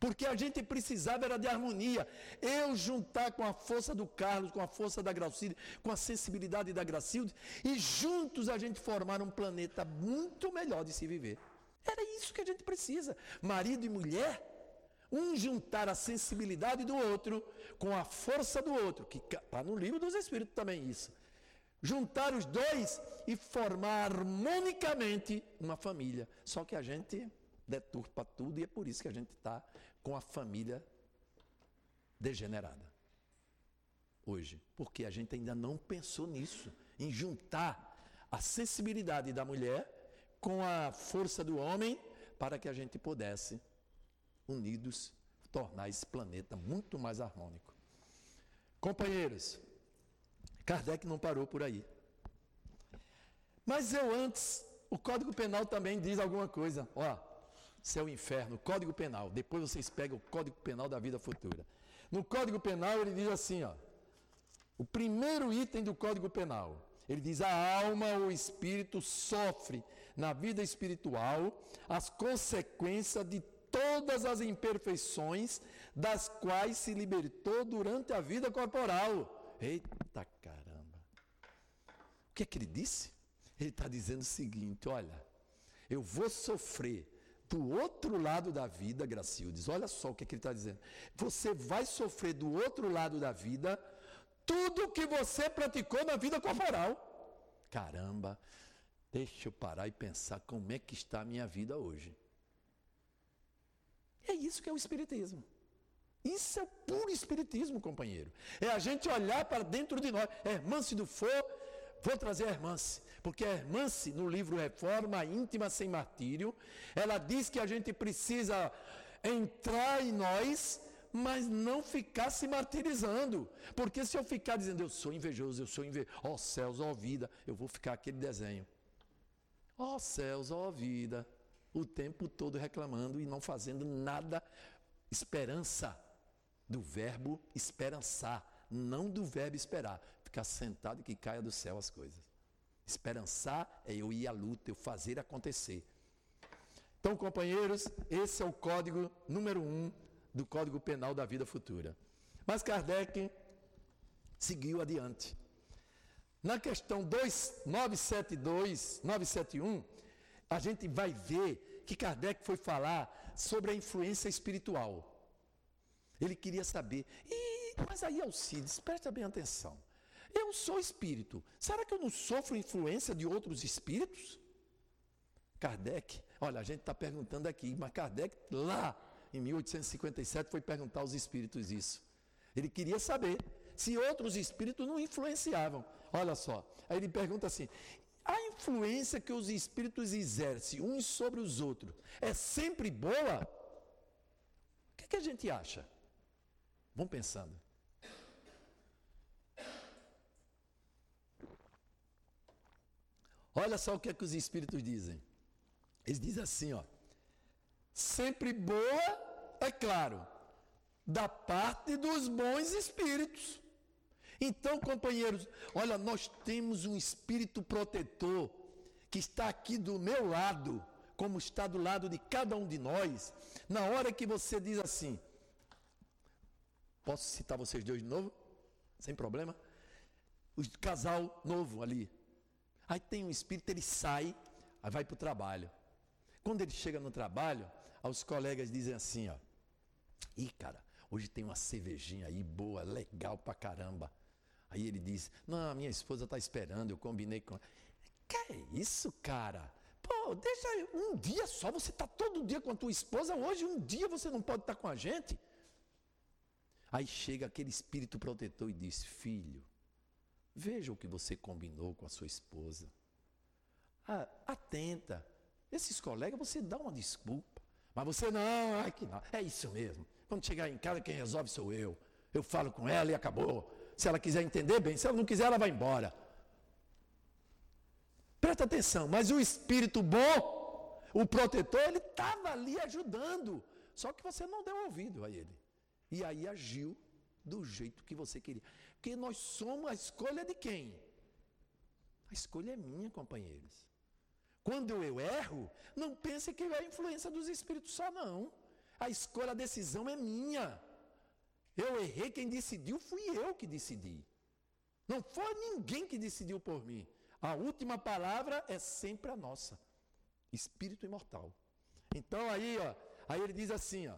Porque a gente precisava era de harmonia. Eu juntar com a força do Carlos, com a força da Gracilde, com a sensibilidade da Gracilde, e juntos a gente formar um planeta muito melhor de se viver. Era isso que a gente precisa. Marido e mulher, um juntar a sensibilidade do outro com a força do outro, que está no livro dos Espíritos também isso. Juntar os dois e formar harmonicamente uma família. Só que a gente deturpa tudo e é por isso que a gente está com a família degenerada. Hoje. Porque a gente ainda não pensou nisso, em juntar a sensibilidade da mulher com a força do homem para que a gente pudesse, unidos, tornar esse planeta muito mais harmônico. Companheiros, Kardec não parou por aí. Mas eu antes, o Código Penal também diz alguma coisa. Ó, céu e inferno, Código Penal. Depois vocês pegam o Código Penal da vida futura. No Código Penal ele diz assim, ó, o primeiro item do Código Penal, ele diz: a alma ou espírito sofre na vida espiritual as consequências de todas as imperfeições das quais se libertou durante a vida corporal. Eita caramba! O que é que ele disse? Ele está dizendo o seguinte: olha, eu vou sofrer do outro lado da vida, Gracildes, olha só o que, é que ele está dizendo. Você vai sofrer do outro lado da vida tudo que você praticou na vida corporal. Caramba, deixa eu parar e pensar como é que está a minha vida hoje. É isso que é o Espiritismo. Isso é o puro Espiritismo, companheiro. É a gente olhar para dentro de nós. Se não for, Vou trazer a Hermance, porque Hermance, no livro Reforma Íntima Sem Martírio, ela diz que a gente precisa entrar em nós, mas não ficar se martirizando. Porque se eu ficar dizendo, eu sou invejoso, eu sou invejoso, ó oh, céus, ó oh, vida, eu vou ficar aquele desenho. Ó oh, céus, ó vida, o tempo todo reclamando e não fazendo nada. Esperança, do verbo esperançar, não do verbo esperar ficar sentado e que caia do céu as coisas. Esperançar é eu ir à luta, eu fazer acontecer. Então, companheiros, esse é o código número um do Código Penal da Vida Futura. Mas Kardec seguiu adiante. Na questão 972, 971, a gente vai ver que Kardec foi falar sobre a influência espiritual. Ele queria saber. E, mas aí, Alcides, presta bem atenção. Eu sou espírito. Será que eu não sofro influência de outros espíritos? Kardec, olha, a gente está perguntando aqui, mas Kardec, lá em 1857, foi perguntar aos espíritos isso. Ele queria saber se outros espíritos não influenciavam. Olha só, aí ele pergunta assim: a influência que os espíritos exercem uns sobre os outros é sempre boa? O que, é que a gente acha? Vamos pensando. Olha só o que é que os espíritos dizem. Eles dizem assim, ó. Sempre boa, é claro, da parte dos bons espíritos. Então, companheiros, olha, nós temos um espírito protetor que está aqui do meu lado, como está do lado de cada um de nós. Na hora que você diz assim, posso citar vocês dois de novo? Sem problema? O casal novo ali, Aí tem um espírito, ele sai, aí vai para o trabalho. Quando ele chega no trabalho, os colegas dizem assim, ó. Ih, cara, hoje tem uma cervejinha aí boa, legal pra caramba. Aí ele diz, não, minha esposa está esperando, eu combinei com ela. Que é isso, cara? Pô, deixa um dia só, você está todo dia com a tua esposa, hoje um dia você não pode estar tá com a gente. Aí chega aquele espírito protetor e diz, filho, Veja o que você combinou com a sua esposa. Ah, atenta. Esses colegas, você dá uma desculpa. Mas você não, ai que não. É isso mesmo. Quando chegar em casa, quem resolve sou eu. Eu falo com ela e acabou. Se ela quiser entender, bem. Se ela não quiser, ela vai embora. Presta atenção, mas o espírito bom, o protetor, ele estava ali ajudando. Só que você não deu ouvido a ele. E aí agiu do jeito que você queria. Porque nós somos a escolha de quem? A escolha é minha, companheiros. Quando eu erro, não pense que é a influência dos espíritos só, não. A escolha, a decisão é minha. Eu errei, quem decidiu fui eu que decidi. Não foi ninguém que decidiu por mim. A última palavra é sempre a nossa. Espírito imortal. Então aí, ó, aí ele diz assim, ó,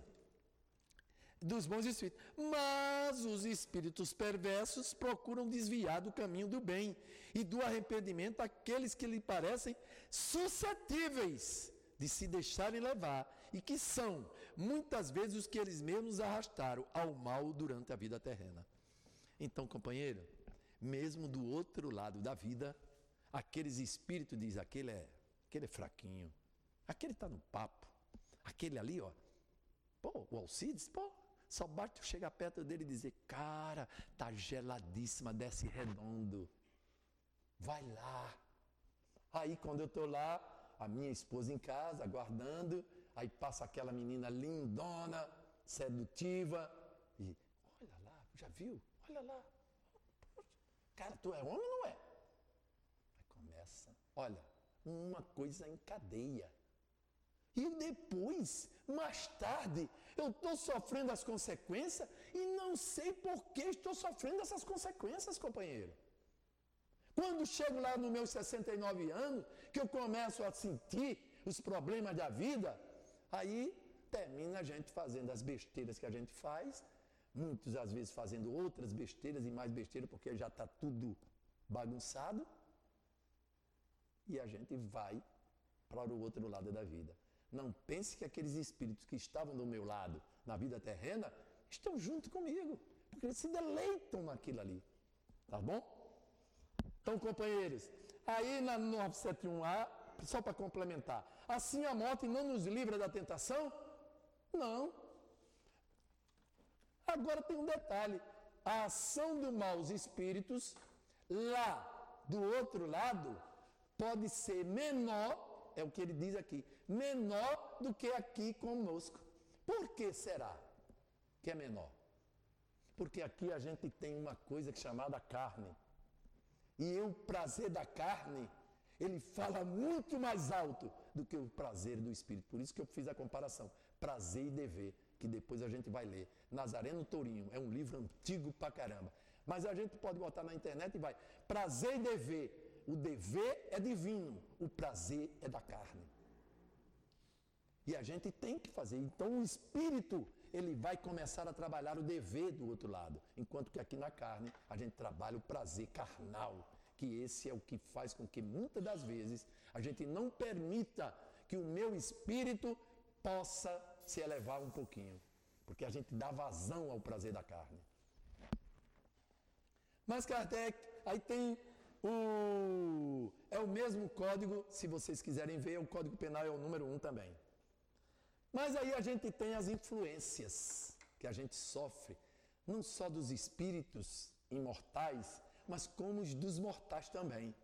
dos bons espíritos. Mas os espíritos perversos procuram desviar do caminho do bem e do arrependimento aqueles que lhe parecem suscetíveis de se deixarem levar e que são muitas vezes os que eles mesmos arrastaram ao mal durante a vida terrena. Então, companheiro, mesmo do outro lado da vida, aqueles espíritos diz aquele é, aquele é fraquinho, aquele está no papo, aquele ali, ó, pô, o Alcides, pô, só basta eu chegar perto dele e dizer: Cara, tá geladíssima, desce redondo. Vai lá. Aí quando eu estou lá, a minha esposa em casa, aguardando, aí passa aquela menina lindona, sedutiva, e olha lá, já viu? Olha lá. Cara, tu é homem ou não é? Aí começa, olha, uma coisa em cadeia. E depois, mais tarde, eu estou sofrendo as consequências e não sei por que estou sofrendo essas consequências, companheiro. Quando chego lá nos meus 69 anos, que eu começo a sentir os problemas da vida, aí termina a gente fazendo as besteiras que a gente faz, muitas às vezes fazendo outras besteiras e mais besteiras, porque já está tudo bagunçado, e a gente vai para o outro lado da vida. Não pense que aqueles espíritos que estavam do meu lado na vida terrena estão junto comigo, porque eles se deleitam naquilo ali. Tá bom? Então, companheiros, aí na 971A, só para complementar, assim a morte não nos livra da tentação? Não. Agora tem um detalhe: a ação dos maus espíritos lá do outro lado pode ser menor é o que ele diz aqui, menor do que aqui conosco. Por que será que é menor? Porque aqui a gente tem uma coisa chamada carne. E o prazer da carne, ele fala muito mais alto do que o prazer do espírito. Por isso que eu fiz a comparação, prazer e dever, que depois a gente vai ler. Nazareno Tourinho, é um livro antigo pra caramba. Mas a gente pode botar na internet e vai, prazer e dever o dever é divino, o prazer é da carne. E a gente tem que fazer. Então o espírito, ele vai começar a trabalhar o dever do outro lado, enquanto que aqui na carne a gente trabalha o prazer carnal, que esse é o que faz com que muitas das vezes a gente não permita que o meu espírito possa se elevar um pouquinho, porque a gente dá vazão ao prazer da carne. Mas Kardec, aí tem o, é o mesmo código, se vocês quiserem ver, o código penal é o número 1 um também. Mas aí a gente tem as influências que a gente sofre, não só dos espíritos imortais, mas como os dos mortais também.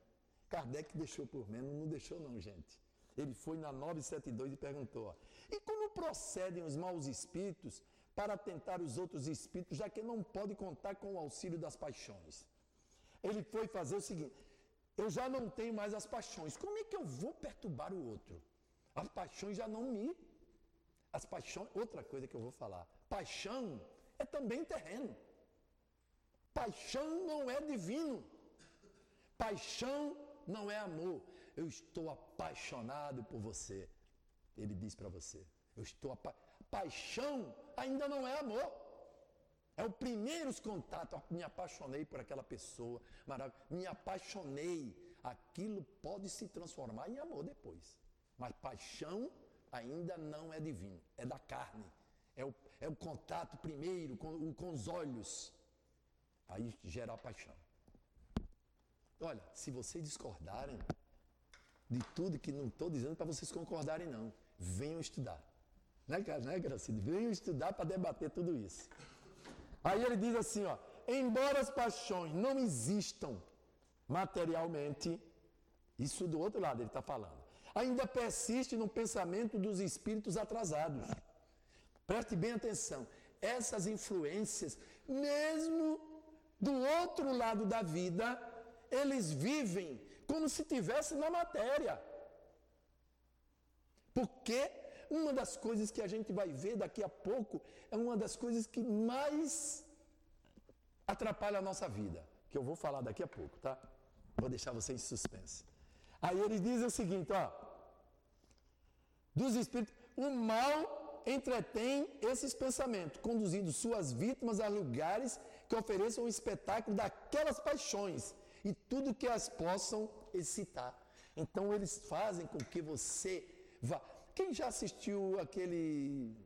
Kardec deixou por menos, não deixou não, gente. Ele foi na 972 e perguntou: ó, e como procedem os maus espíritos para tentar os outros espíritos, já que não pode contar com o auxílio das paixões? Ele foi fazer o seguinte: eu já não tenho mais as paixões. Como é que eu vou perturbar o outro? As paixões já não me. As paixões, outra coisa que eu vou falar: paixão é também terreno. Paixão não é divino. Paixão não é amor. Eu estou apaixonado por você. Ele diz para você: Eu estou apaixonado. Paixão ainda não é amor. É o primeiro contato. Me apaixonei por aquela pessoa, me apaixonei. Aquilo pode se transformar em amor depois. Mas paixão ainda não é divino, é da carne. É o, é o contato primeiro com, com os olhos. Aí gera a paixão. Olha, se vocês discordarem de tudo que não estou dizendo para vocês concordarem, não. Venham estudar. Né, cara? Né, Gracide? Venham estudar para debater tudo isso. Aí ele diz assim, ó, embora as paixões não existam materialmente, isso do outro lado ele está falando, ainda persiste no pensamento dos espíritos atrasados. Preste bem atenção, essas influências, mesmo do outro lado da vida, eles vivem como se estivessem na matéria. Porque uma das coisas que a gente vai ver daqui a pouco é uma das coisas que mais atrapalha a nossa vida, que eu vou falar daqui a pouco, tá? Vou deixar vocês em suspense. Aí eles dizem o seguinte, ó, dos espíritos, o mal entretém esses pensamentos, conduzindo suas vítimas a lugares que ofereçam um espetáculo daquelas paixões e tudo que as possam excitar. Então eles fazem com que você vá. Quem já assistiu aquele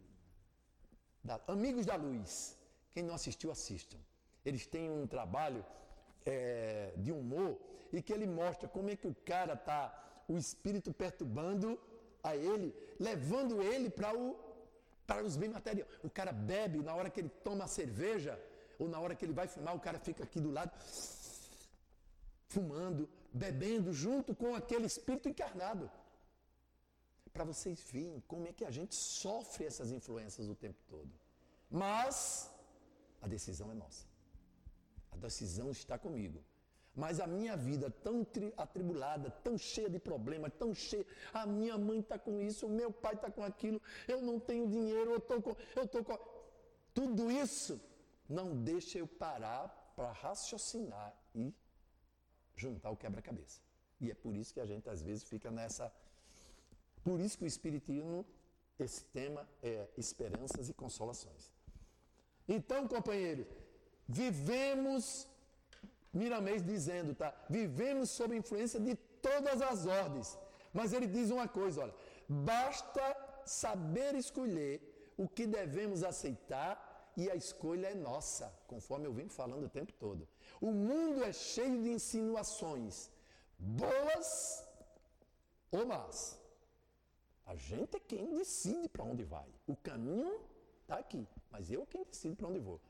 da, Amigos da Luz? Quem não assistiu, assistam. Eles têm um trabalho é, de humor e que ele mostra como é que o cara tá, o espírito perturbando a ele, levando ele para o para os bens materiais. O cara bebe na hora que ele toma a cerveja ou na hora que ele vai fumar, o cara fica aqui do lado fumando, bebendo junto com aquele espírito encarnado. Para vocês verem como é que a gente sofre essas influências o tempo todo. Mas a decisão é nossa. A decisão está comigo. Mas a minha vida tão atribulada, tão cheia de problemas, tão cheia. A minha mãe está com isso, o meu pai está com aquilo, eu não tenho dinheiro, eu estou com. Eu tô com... Tudo isso não deixa eu parar para raciocinar e juntar o quebra-cabeça. E é por isso que a gente às vezes fica nessa. Por isso que o Espiritismo, esse tema é esperanças e consolações. Então, companheiros, vivemos, Miramês dizendo, tá? Vivemos sob influência de todas as ordens. Mas ele diz uma coisa, olha, basta saber escolher o que devemos aceitar e a escolha é nossa, conforme eu venho falando o tempo todo. O mundo é cheio de insinuações, boas ou más. A gente é quem decide para onde vai. O caminho está aqui, mas eu quem decido para onde vou.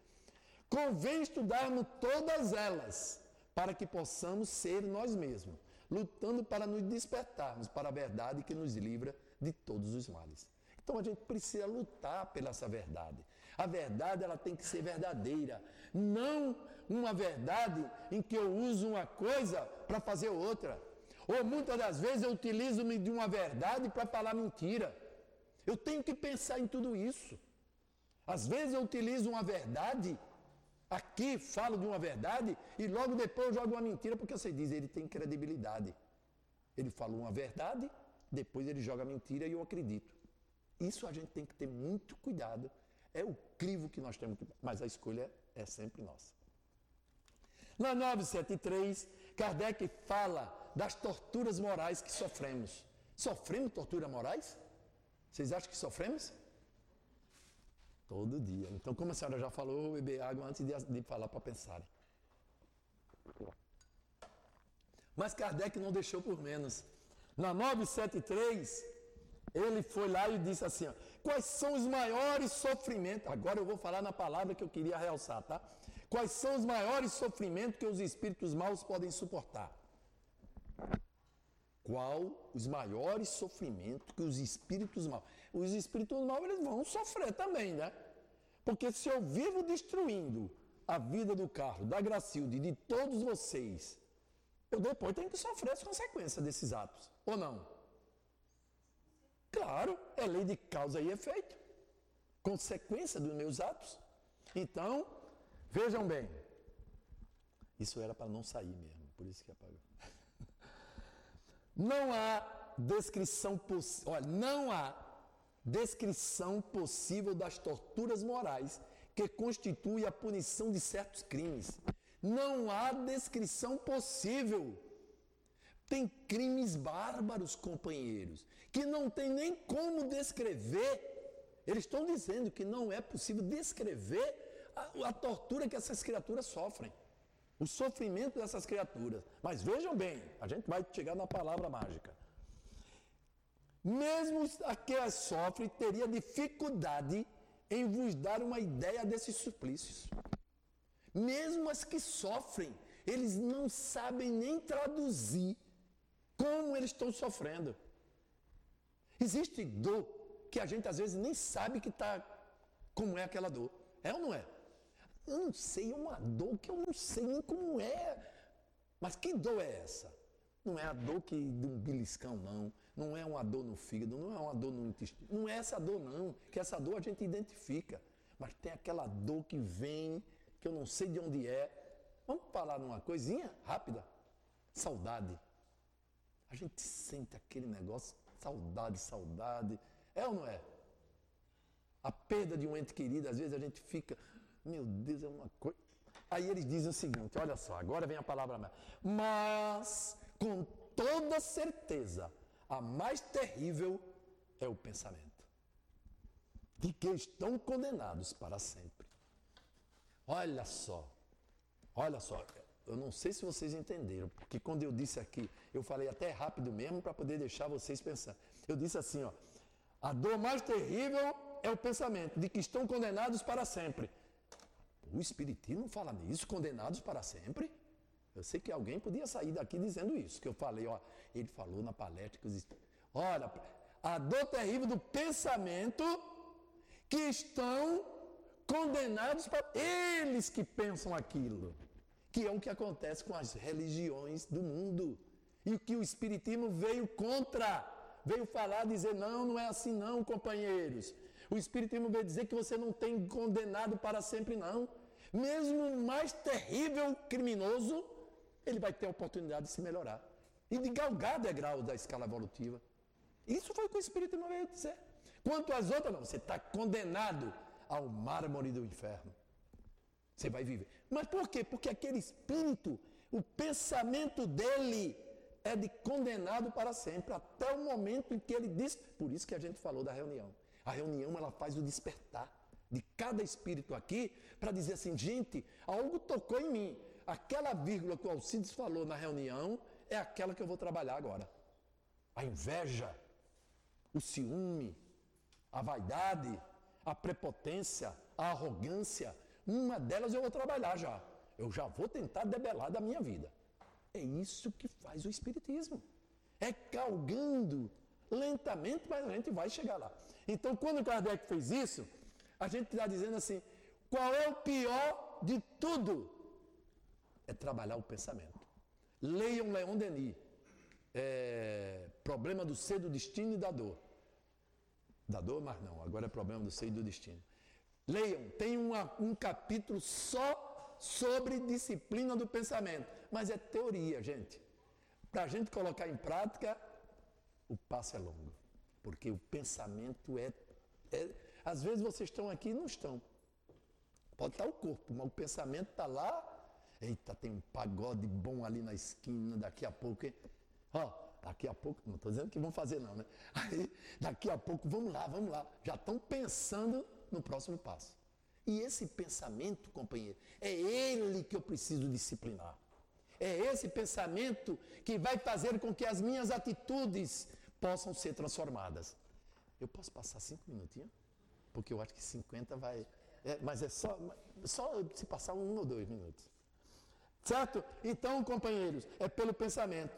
Convém estudarmos todas elas para que possamos ser nós mesmos, lutando para nos despertarmos para a verdade que nos livra de todos os males. Então a gente precisa lutar pela essa verdade. A verdade ela tem que ser verdadeira, não uma verdade em que eu uso uma coisa para fazer outra. Ou muitas das vezes eu utilizo-me de uma verdade para falar mentira. Eu tenho que pensar em tudo isso. Às vezes eu utilizo uma verdade, aqui falo de uma verdade e logo depois eu jogo uma mentira porque você diz, ele tem credibilidade. Ele falou uma verdade, depois ele joga mentira e eu acredito. Isso a gente tem que ter muito cuidado. É o crivo que nós temos que. Mas a escolha é sempre nossa. Na 973, Kardec fala das torturas morais que sofremos. Sofremos torturas morais? Vocês acham que sofremos? Todo dia. Então, como a senhora já falou, beber água antes de, de falar para pensarem. Mas Kardec não deixou por menos. Na 973, ele foi lá e disse assim: ó, quais são os maiores sofrimentos? Agora eu vou falar na palavra que eu queria realçar, tá? Quais são os maiores sofrimentos que os espíritos maus podem suportar? Qual os maiores sofrimentos que os espíritos maus? Os espíritos maus eles vão sofrer também, né? Porque se eu vivo destruindo a vida do carro, da Gracilde de todos vocês, eu depois tenho que sofrer as consequências desses atos, ou não? Claro, é lei de causa e efeito. Consequência dos meus atos. Então, vejam bem. Isso era para não sair mesmo, por isso que apagou. Não há descrição possível. Olha, não há descrição possível das torturas morais que constituem a punição de certos crimes. Não há descrição possível. Tem crimes bárbaros, companheiros, que não tem nem como descrever. Eles estão dizendo que não é possível descrever a, a tortura que essas criaturas sofrem. O sofrimento dessas criaturas. Mas vejam bem, a gente vai chegar na palavra mágica. Mesmo aquelas sofrem, teria dificuldade em vos dar uma ideia desses suplícios. Mesmo as que sofrem, eles não sabem nem traduzir como eles estão sofrendo. Existe dor que a gente às vezes nem sabe que está como é aquela dor. É ou não é? Eu não sei, é uma dor que eu não sei nem como é. Mas que dor é essa? Não é a dor que de um beliscão, não. Não é uma dor no fígado, não é uma dor no intestino. Não é essa dor, não. Que essa dor a gente identifica. Mas tem aquela dor que vem, que eu não sei de onde é. Vamos falar numa coisinha rápida? Saudade. A gente sente aquele negócio, saudade, saudade. É ou não é? A perda de um ente querido, às vezes a gente fica, meu Deus, é uma coisa. Aí eles dizem o seguinte: olha só, agora vem a palavra mais. Mas, com toda certeza, a mais terrível é o pensamento de que estão condenados para sempre. Olha só, olha só, eu não sei se vocês entenderam, porque quando eu disse aqui, eu falei até rápido mesmo para poder deixar vocês pensar. Eu disse assim, ó, a dor mais terrível é o pensamento de que estão condenados para sempre. O Espiritismo fala nisso, condenados para sempre. Eu sei que alguém podia sair daqui dizendo isso, que eu falei, ó, ele falou na palestra que os Olha, a dor terrível do pensamento que estão condenados para eles que pensam aquilo, que é o que acontece com as religiões do mundo. E que o espiritismo veio contra veio falar, dizer: não, não é assim, não, companheiros. O Espiritismo veio dizer que você não tem condenado para sempre, não. Mesmo o mais terrível criminoso, ele vai ter a oportunidade de se melhorar e de galgar degrau da escala evolutiva. Isso foi o que o Espiritismo veio dizer. Quanto às outras, não, você está condenado ao mármore do inferno. Você vai viver. Mas por quê? Porque aquele espírito, o pensamento dele é de condenado para sempre, até o momento em que ele diz. Por isso que a gente falou da reunião. A reunião ela faz o despertar de cada espírito aqui para dizer assim, gente, algo tocou em mim. Aquela vírgula que o Alcides falou na reunião é aquela que eu vou trabalhar agora. A inveja, o ciúme, a vaidade, a prepotência, a arrogância, uma delas eu vou trabalhar já. Eu já vou tentar debelar da minha vida. É isso que faz o Espiritismo. É calgando lentamente, mas a gente vai chegar lá. Então, quando Kardec fez isso, a gente está dizendo assim: qual é o pior de tudo? É trabalhar o pensamento. Leiam Leon Denis. É, problema do ser, do destino e da dor. Da dor, mas não, agora é problema do ser e do destino. Leiam, tem uma, um capítulo só sobre disciplina do pensamento. Mas é teoria, gente. Para a gente colocar em prática, o passo é longo. Porque o pensamento é, é. Às vezes vocês estão aqui e não estão. Pode estar o corpo, mas o pensamento está lá. Eita, tem um pagode bom ali na esquina, daqui a pouco. Ó, daqui a pouco, não estou dizendo que vão fazer, não, né? Aí, daqui a pouco, vamos lá, vamos lá. Já estão pensando no próximo passo. E esse pensamento, companheiro, é ele que eu preciso disciplinar. É esse pensamento que vai fazer com que as minhas atitudes possam ser transformadas. Eu posso passar cinco minutinhos? Porque eu acho que 50 vai. É, mas é só, só se passar um ou dois minutos. Certo? Então, companheiros, é pelo pensamento.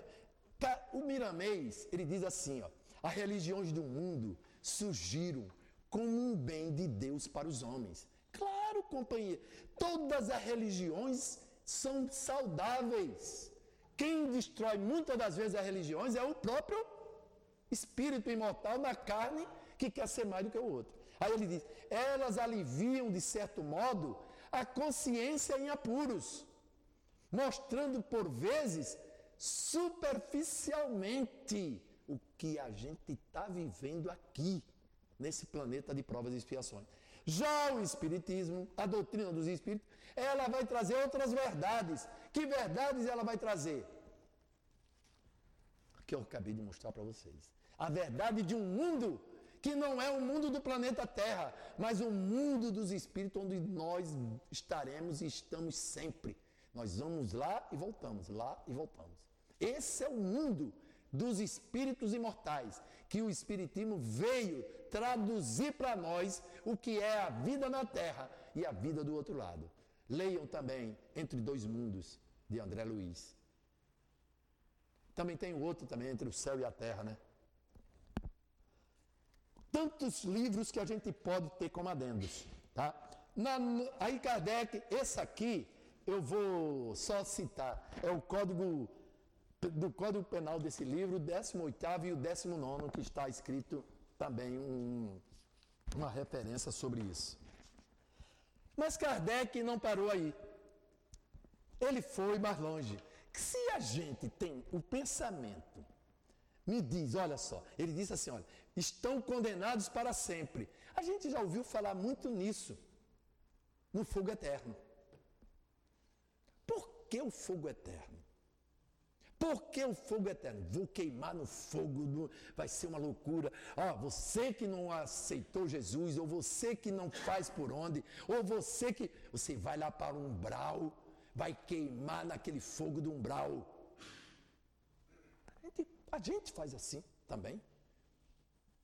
O Miramês, ele diz assim: ó, as religiões do mundo surgiram como um bem de Deus para os homens. Claro, companhia, todas as religiões são saudáveis. Quem destrói muitas das vezes as religiões é o próprio espírito imortal da carne que quer ser mais do que o outro. Aí ele diz: elas aliviam, de certo modo, a consciência em apuros, mostrando por vezes superficialmente o que a gente está vivendo aqui, nesse planeta de provas e expiações. Já o Espiritismo, a doutrina dos Espíritos, ela vai trazer outras verdades. Que verdades ela vai trazer? Que eu acabei de mostrar para vocês. A verdade de um mundo que não é o mundo do planeta Terra, mas o mundo dos Espíritos, onde nós estaremos e estamos sempre. Nós vamos lá e voltamos, lá e voltamos. Esse é o mundo dos espíritos imortais, que o Espiritismo veio traduzir para nós o que é a vida na Terra e a vida do outro lado. Leiam também Entre Dois Mundos, de André Luiz. Também tem outro também, Entre o Céu e a Terra, né? Tantos livros que a gente pode ter como adendos, tá? Na, aí Kardec, esse aqui, eu vou só citar, é o código do Código Penal desse livro, o 18 e o 19, que está escrito também um, uma referência sobre isso. Mas Kardec não parou aí. Ele foi mais longe. Se a gente tem o pensamento, me diz, olha só, ele disse assim: olha, estão condenados para sempre. A gente já ouviu falar muito nisso, no fogo eterno. Por que o fogo eterno? Por que o fogo eterno? Vou queimar no fogo, no... vai ser uma loucura. Ó, você que não aceitou Jesus, ou você que não faz por onde, ou você que. Você vai lá para o umbral, vai queimar naquele fogo do umbral. A gente, a gente faz assim também.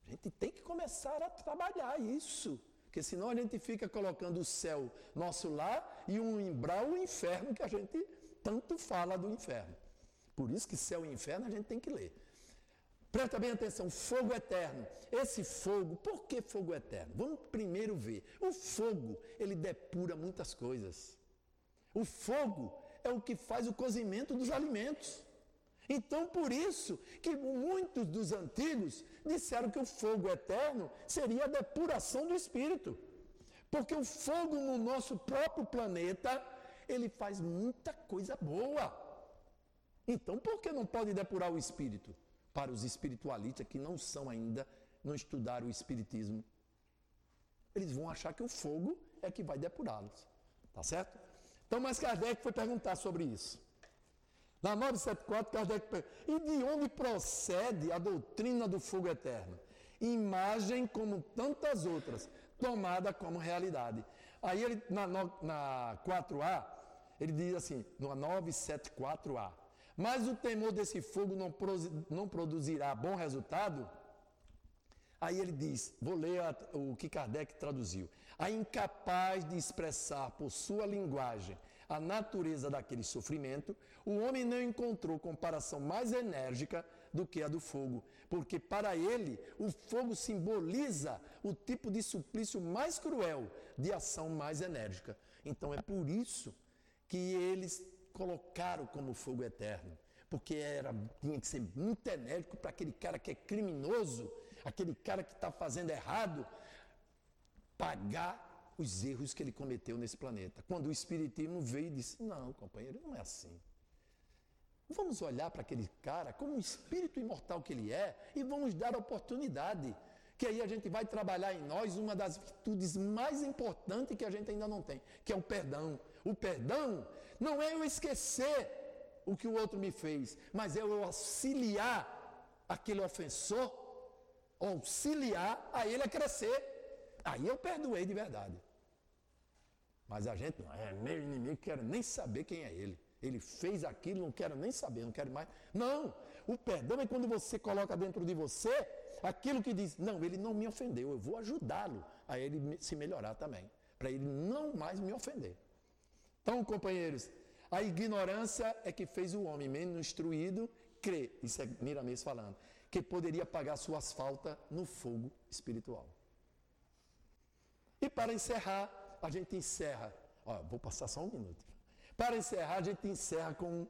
A gente tem que começar a trabalhar isso. Porque senão a gente fica colocando o céu nosso lar e um umbral, o inferno, que a gente tanto fala do inferno. Por isso que céu e inferno a gente tem que ler. Presta bem atenção, fogo eterno. Esse fogo, por que fogo eterno? Vamos primeiro ver. O fogo, ele depura muitas coisas. O fogo é o que faz o cozimento dos alimentos. Então, por isso que muitos dos antigos disseram que o fogo eterno seria a depuração do espírito. Porque o fogo no nosso próprio planeta, ele faz muita coisa boa. Então, por que não pode depurar o espírito? Para os espiritualistas que não são ainda, não estudaram o espiritismo, eles vão achar que o fogo é que vai depurá-los. Tá certo? Então, mas Kardec foi perguntar sobre isso. Na 974, Kardec pergunta: e de onde procede a doutrina do fogo eterno? Imagem como tantas outras, tomada como realidade. Aí ele, na, na 4A, ele diz assim, no 974A, mas o temor desse fogo não, não produzirá bom resultado? Aí ele diz, vou ler a, o que Kardec traduziu. A incapaz de expressar por sua linguagem a natureza daquele sofrimento, o homem não encontrou comparação mais enérgica do que a do fogo, porque para ele o fogo simboliza o tipo de suplício mais cruel, de ação mais enérgica. Então é por isso que eles colocaram como fogo eterno, porque era, tinha que ser muito enérgico para aquele cara que é criminoso, aquele cara que está fazendo errado, pagar os erros que ele cometeu nesse planeta. Quando o Espiritismo veio e disse: Não, companheiro, não é assim. Vamos olhar para aquele cara como um espírito imortal que ele é e vamos dar oportunidade. Que aí a gente vai trabalhar em nós uma das virtudes mais importantes que a gente ainda não tem, que é o perdão. O perdão não é eu esquecer o que o outro me fez, mas é eu auxiliar aquele ofensor, auxiliar a ele a crescer. Aí eu perdoei de verdade. Mas a gente não é meu inimigo, quero nem saber quem é ele. Ele fez aquilo, não quero nem saber, não quero mais. Não, o perdão é quando você coloca dentro de você aquilo que diz: não, ele não me ofendeu, eu vou ajudá-lo a ele se melhorar também, para ele não mais me ofender. Então, companheiros, a ignorância é que fez o homem menos instruído crer, isso é Miramês falando, que poderia pagar suas faltas no fogo espiritual. E para encerrar, a gente encerra. Ó, vou passar só um minuto. Para encerrar, a gente encerra com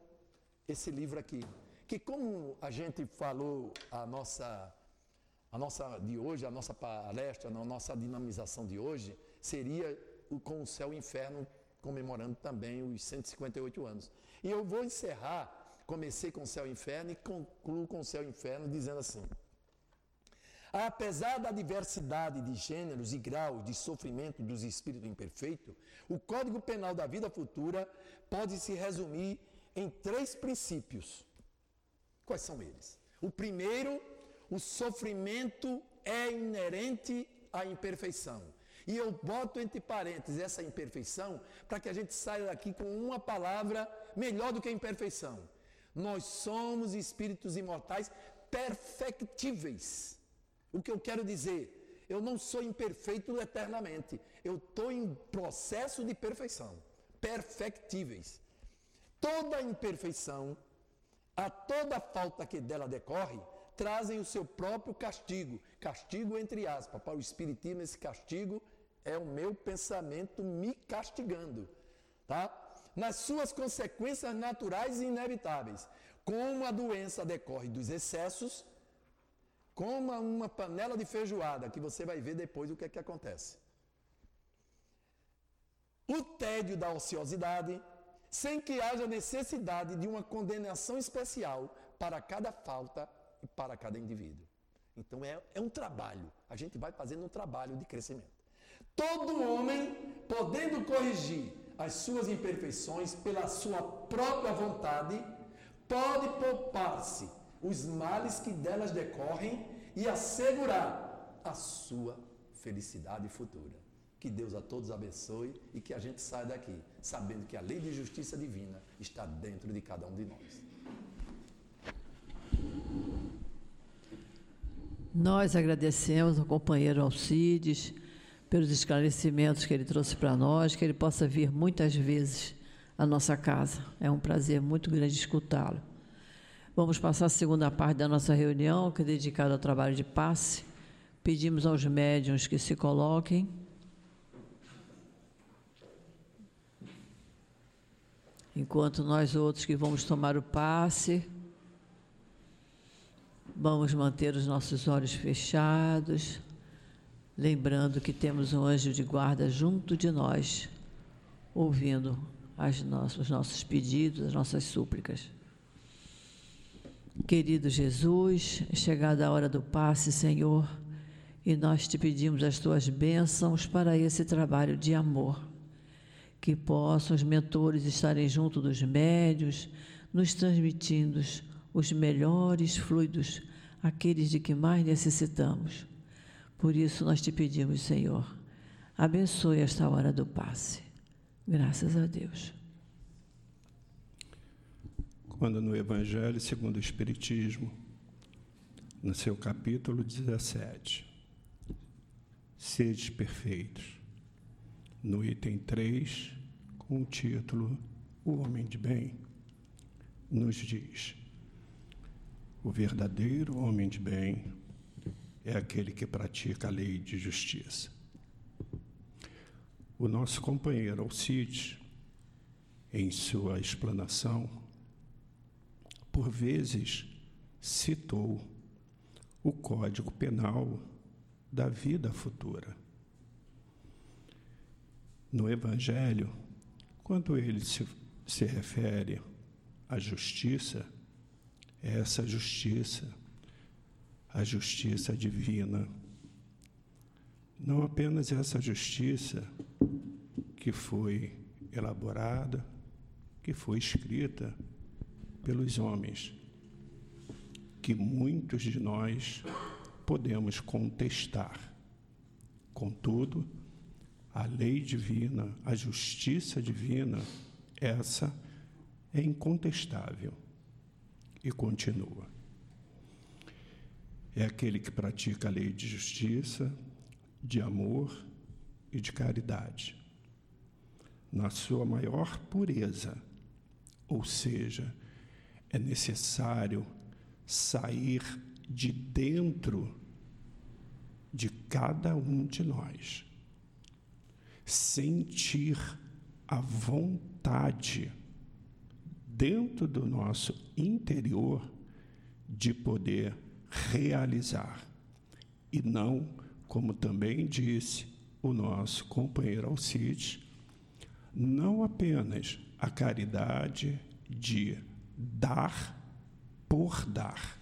esse livro aqui. Que como a gente falou a nossa a nossa de hoje, a nossa palestra, a nossa dinamização de hoje seria com o céu e o inferno comemorando também os 158 anos. E eu vou encerrar, comecei com o céu e inferno e concluo com o céu e inferno dizendo assim: Apesar da diversidade de gêneros e graus de sofrimento dos espíritos imperfeitos, o Código Penal da Vida Futura pode se resumir em três princípios. Quais são eles? O primeiro, o sofrimento é inerente à imperfeição. E eu boto entre parênteses essa imperfeição para que a gente saia daqui com uma palavra melhor do que imperfeição. Nós somos espíritos imortais perfectíveis. O que eu quero dizer? Eu não sou imperfeito eternamente. Eu estou em processo de perfeição. Perfectíveis. Toda imperfeição, a toda falta que dela decorre, trazem o seu próprio castigo. Castigo entre aspas. Para o Espiritismo, esse castigo é o meu pensamento me castigando, tá? Nas suas consequências naturais e inevitáveis, como a doença decorre dos excessos, como uma panela de feijoada, que você vai ver depois o que é que acontece. O tédio da ociosidade, sem que haja necessidade de uma condenação especial para cada falta e para cada indivíduo. Então é, é um trabalho, a gente vai fazendo um trabalho de crescimento. Todo homem, podendo corrigir as suas imperfeições pela sua própria vontade, pode poupar-se os males que delas decorrem e assegurar a sua felicidade futura. Que Deus a todos abençoe e que a gente saia daqui sabendo que a lei de justiça divina está dentro de cada um de nós. Nós agradecemos ao companheiro Alcides pelos esclarecimentos que ele trouxe para nós, que ele possa vir muitas vezes à nossa casa. É um prazer muito grande escutá-lo. Vamos passar a segunda parte da nossa reunião, que é dedicada ao trabalho de passe. Pedimos aos médiuns que se coloquem. Enquanto nós outros que vamos tomar o passe, vamos manter os nossos olhos fechados lembrando que temos um anjo de guarda junto de nós, ouvindo nossas, os nossos pedidos, as nossas súplicas. Querido Jesus, é chegada a hora do passe, Senhor, e nós te pedimos as tuas bênçãos para esse trabalho de amor. Que possam os mentores estarem junto dos médios, nos transmitindo os melhores fluidos, aqueles de que mais necessitamos por isso nós te pedimos, Senhor, abençoe esta hora do passe. Graças a Deus. Quando no Evangelho segundo o Espiritismo, no seu capítulo 17, Sede perfeitos, no item 3, com o título O Homem de Bem, nos diz: O verdadeiro homem de bem é aquele que pratica a lei de justiça. O nosso companheiro Alcides, em sua explanação, por vezes citou o Código Penal da vida futura. No Evangelho, quando ele se, se refere à justiça, é essa justiça a justiça divina. Não apenas essa justiça que foi elaborada, que foi escrita pelos homens, que muitos de nós podemos contestar. Contudo, a lei divina, a justiça divina, essa é incontestável e continua é aquele que pratica a lei de justiça, de amor e de caridade, na sua maior pureza. Ou seja, é necessário sair de dentro de cada um de nós, sentir a vontade dentro do nosso interior de poder realizar. E não, como também disse o nosso companheiro Alcides, não apenas a caridade de dar por dar.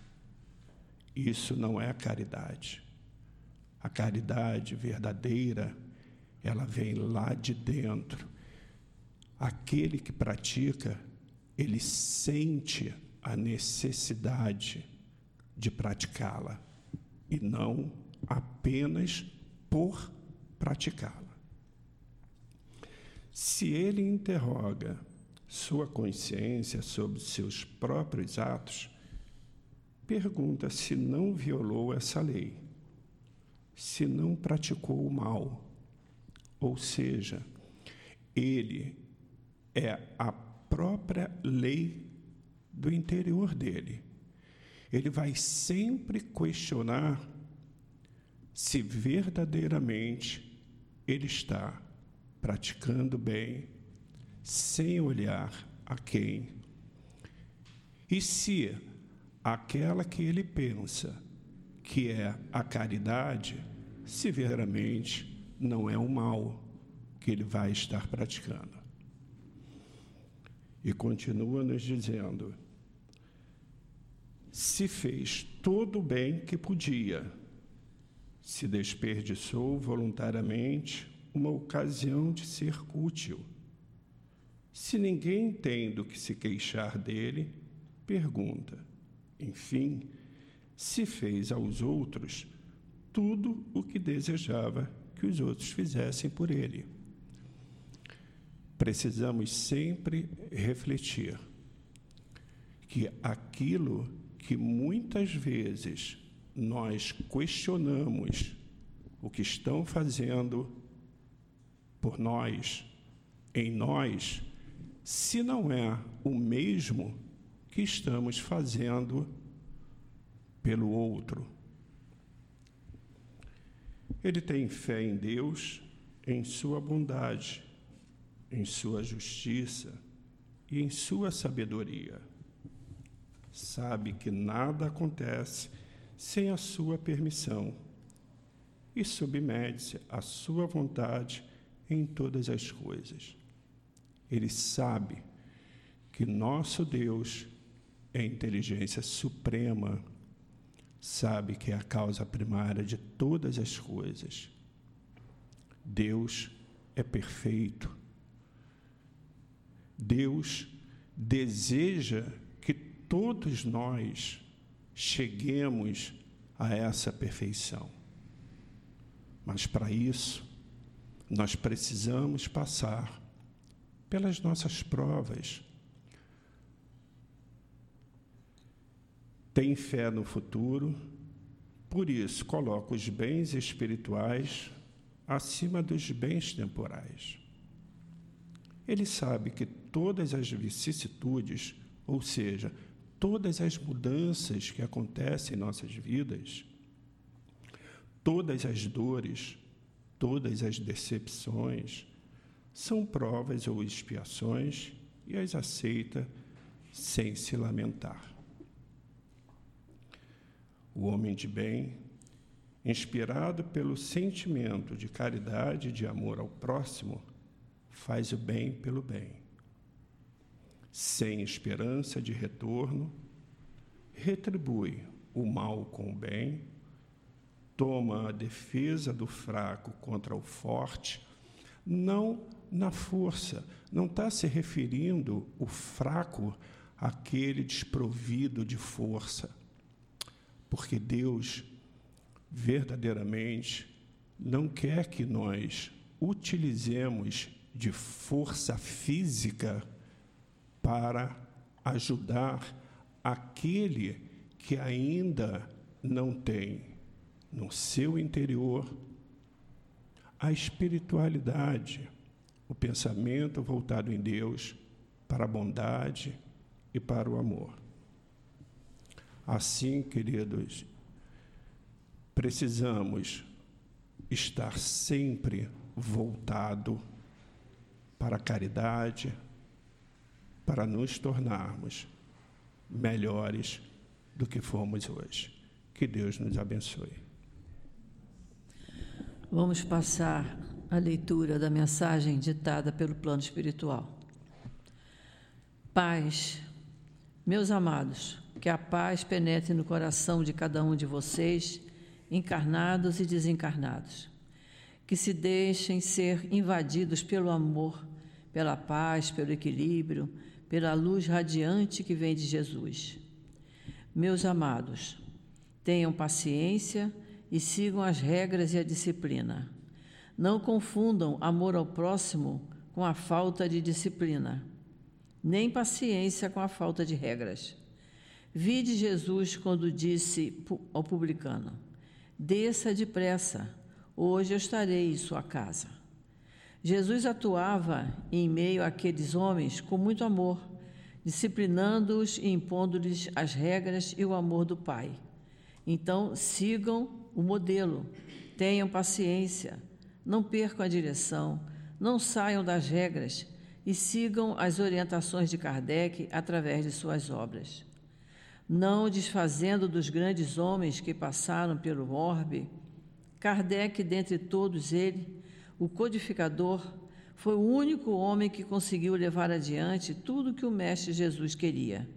Isso não é caridade. A caridade verdadeira, ela vem lá de dentro. Aquele que pratica, ele sente a necessidade de praticá-la e não apenas por praticá-la. Se ele interroga sua consciência sobre seus próprios atos, pergunta se não violou essa lei, se não praticou o mal, ou seja, ele é a própria lei do interior dele. Ele vai sempre questionar se verdadeiramente ele está praticando bem, sem olhar a quem. E se aquela que ele pensa que é a caridade, severamente não é o mal que ele vai estar praticando. E continua nos dizendo: se fez todo o bem que podia, se desperdiçou voluntariamente uma ocasião de ser útil. Se ninguém tem do que se queixar dele, pergunta: enfim, se fez aos outros tudo o que desejava que os outros fizessem por ele. Precisamos sempre refletir que aquilo que muitas vezes nós questionamos o que estão fazendo por nós, em nós, se não é o mesmo que estamos fazendo pelo outro. Ele tem fé em Deus, em Sua bondade, em Sua justiça e em Sua sabedoria. Sabe que nada acontece sem a Sua permissão e submete-se à Sua vontade em todas as coisas. Ele sabe que nosso Deus é inteligência suprema, sabe que é a causa primária de todas as coisas. Deus é perfeito. Deus deseja que todos nós cheguemos a essa perfeição. Mas para isso, nós precisamos passar pelas nossas provas. Tem fé no futuro, por isso coloca os bens espirituais acima dos bens temporais. Ele sabe que todas as vicissitudes, ou seja, todas as mudanças que acontecem em nossas vidas, todas as dores, todas as decepções, são provas ou expiações e as aceita sem se lamentar. O homem de bem, inspirado pelo sentimento de caridade e de amor ao próximo, faz o bem pelo bem. Sem esperança de retorno, retribui o mal com o bem, toma a defesa do fraco contra o forte, não na força. Não está se referindo o fraco àquele desprovido de força. Porque Deus verdadeiramente não quer que nós utilizemos de força física para ajudar aquele que ainda não tem no seu interior a espiritualidade o pensamento voltado em Deus para a bondade e para o amor. Assim, queridos, precisamos estar sempre voltado para a caridade, para nos tornarmos melhores do que fomos hoje. Que Deus nos abençoe. Vamos passar a leitura da mensagem ditada pelo plano espiritual. Paz, meus amados, que a paz penetre no coração de cada um de vocês, encarnados e desencarnados. Que se deixem ser invadidos pelo amor, pela paz, pelo equilíbrio, pela luz radiante que vem de Jesus. Meus amados, tenham paciência e sigam as regras e a disciplina Não confundam amor ao próximo com a falta de disciplina, nem paciência com a falta de regras. Vide Jesus quando disse ao publicano: Desça depressa, hoje eu estarei em sua casa. Jesus atuava em meio àqueles homens com muito amor, disciplinando-os e impondo-lhes as regras e o amor do Pai. Então, sigam o modelo, tenham paciência, não percam a direção, não saiam das regras e sigam as orientações de Kardec através de suas obras. Não desfazendo dos grandes homens que passaram pelo orbe, Kardec, dentre todos eles, o codificador, foi o único homem que conseguiu levar adiante tudo que o Mestre Jesus queria.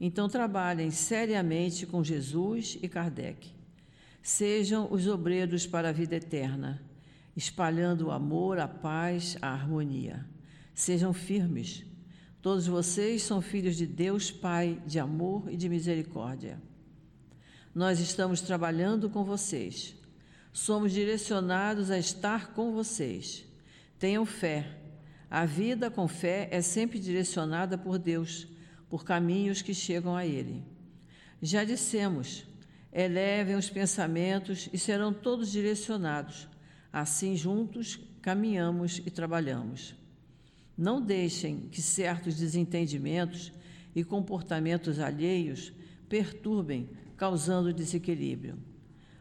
Então, trabalhem seriamente com Jesus e Kardec. Sejam os obreiros para a vida eterna, espalhando o amor, a paz, a harmonia. Sejam firmes. Todos vocês são filhos de Deus Pai, de amor e de misericórdia. Nós estamos trabalhando com vocês somos direcionados a estar com vocês. Tenham fé. A vida com fé é sempre direcionada por Deus, por caminhos que chegam a Ele. Já dissemos, elevem os pensamentos e serão todos direcionados. Assim, juntos, caminhamos e trabalhamos. Não deixem que certos desentendimentos e comportamentos alheios perturbem, causando desequilíbrio.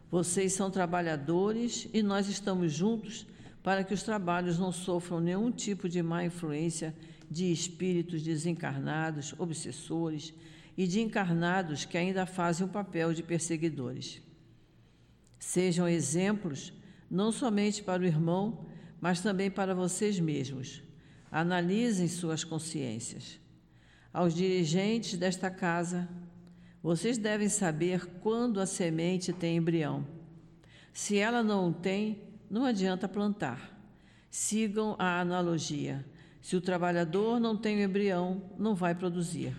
Vocês são trabalhadores e nós estamos juntos para que os trabalhos não sofram nenhum tipo de má influência de espíritos desencarnados, obsessores e de encarnados que ainda fazem o papel de perseguidores. Sejam exemplos não somente para o irmão, mas também para vocês mesmos. Analisem suas consciências. Aos dirigentes desta casa, vocês devem saber quando a semente tem embrião. Se ela não tem, não adianta plantar. Sigam a analogia. Se o trabalhador não tem o embrião, não vai produzir.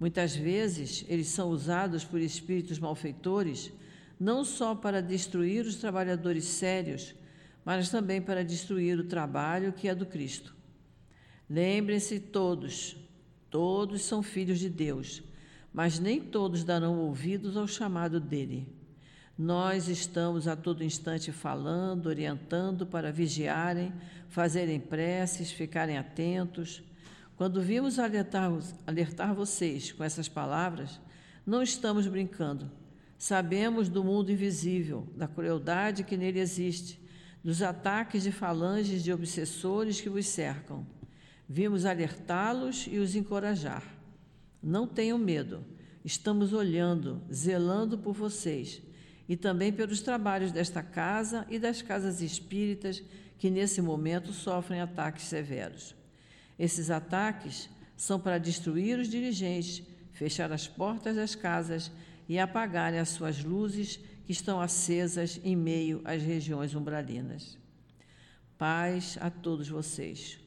Muitas vezes, eles são usados por espíritos malfeitores não só para destruir os trabalhadores sérios, mas também para destruir o trabalho que é do Cristo. Lembrem-se todos, todos são filhos de Deus mas nem todos darão ouvidos ao chamado dele. Nós estamos a todo instante falando, orientando para vigiarem, fazerem preces, ficarem atentos. Quando vimos alertar, alertar vocês com essas palavras, não estamos brincando. Sabemos do mundo invisível, da crueldade que nele existe, dos ataques de falanges de obsessores que vos cercam. Vimos alertá-los e os encorajar. Não tenham medo. Estamos olhando, zelando por vocês e também pelos trabalhos desta casa e das casas espíritas que nesse momento sofrem ataques severos. Esses ataques são para destruir os dirigentes, fechar as portas das casas e apagarem as suas luzes que estão acesas em meio às regiões umbralinas. Paz a todos vocês.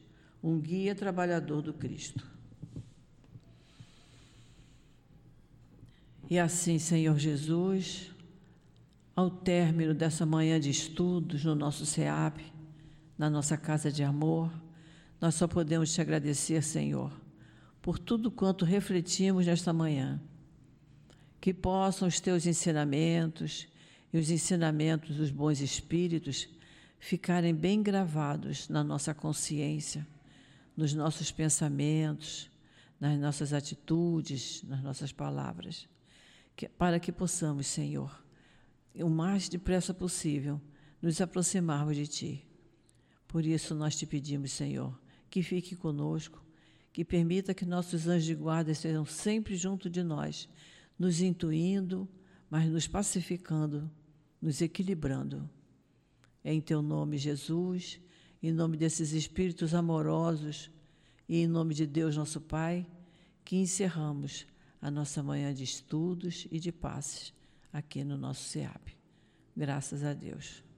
Um guia trabalhador do Cristo. E assim, Senhor Jesus, ao término dessa manhã de estudos no nosso SEAP, na nossa casa de amor, nós só podemos te agradecer, Senhor, por tudo quanto refletimos nesta manhã. Que possam os teus ensinamentos e os ensinamentos dos bons espíritos ficarem bem gravados na nossa consciência, nos nossos pensamentos, nas nossas atitudes, nas nossas palavras que, para que possamos, Senhor, o mais depressa possível, nos aproximarmos de Ti. Por isso nós te pedimos, Senhor, que fique conosco, que permita que nossos anjos de guarda estejam sempre junto de nós, nos intuindo, mas nos pacificando, nos equilibrando. É em Teu nome, Jesus, em nome desses espíritos amorosos e em nome de Deus, nosso Pai, que encerramos a nossa manhã de estudos e de passes aqui no nosso SEAP. Graças a Deus.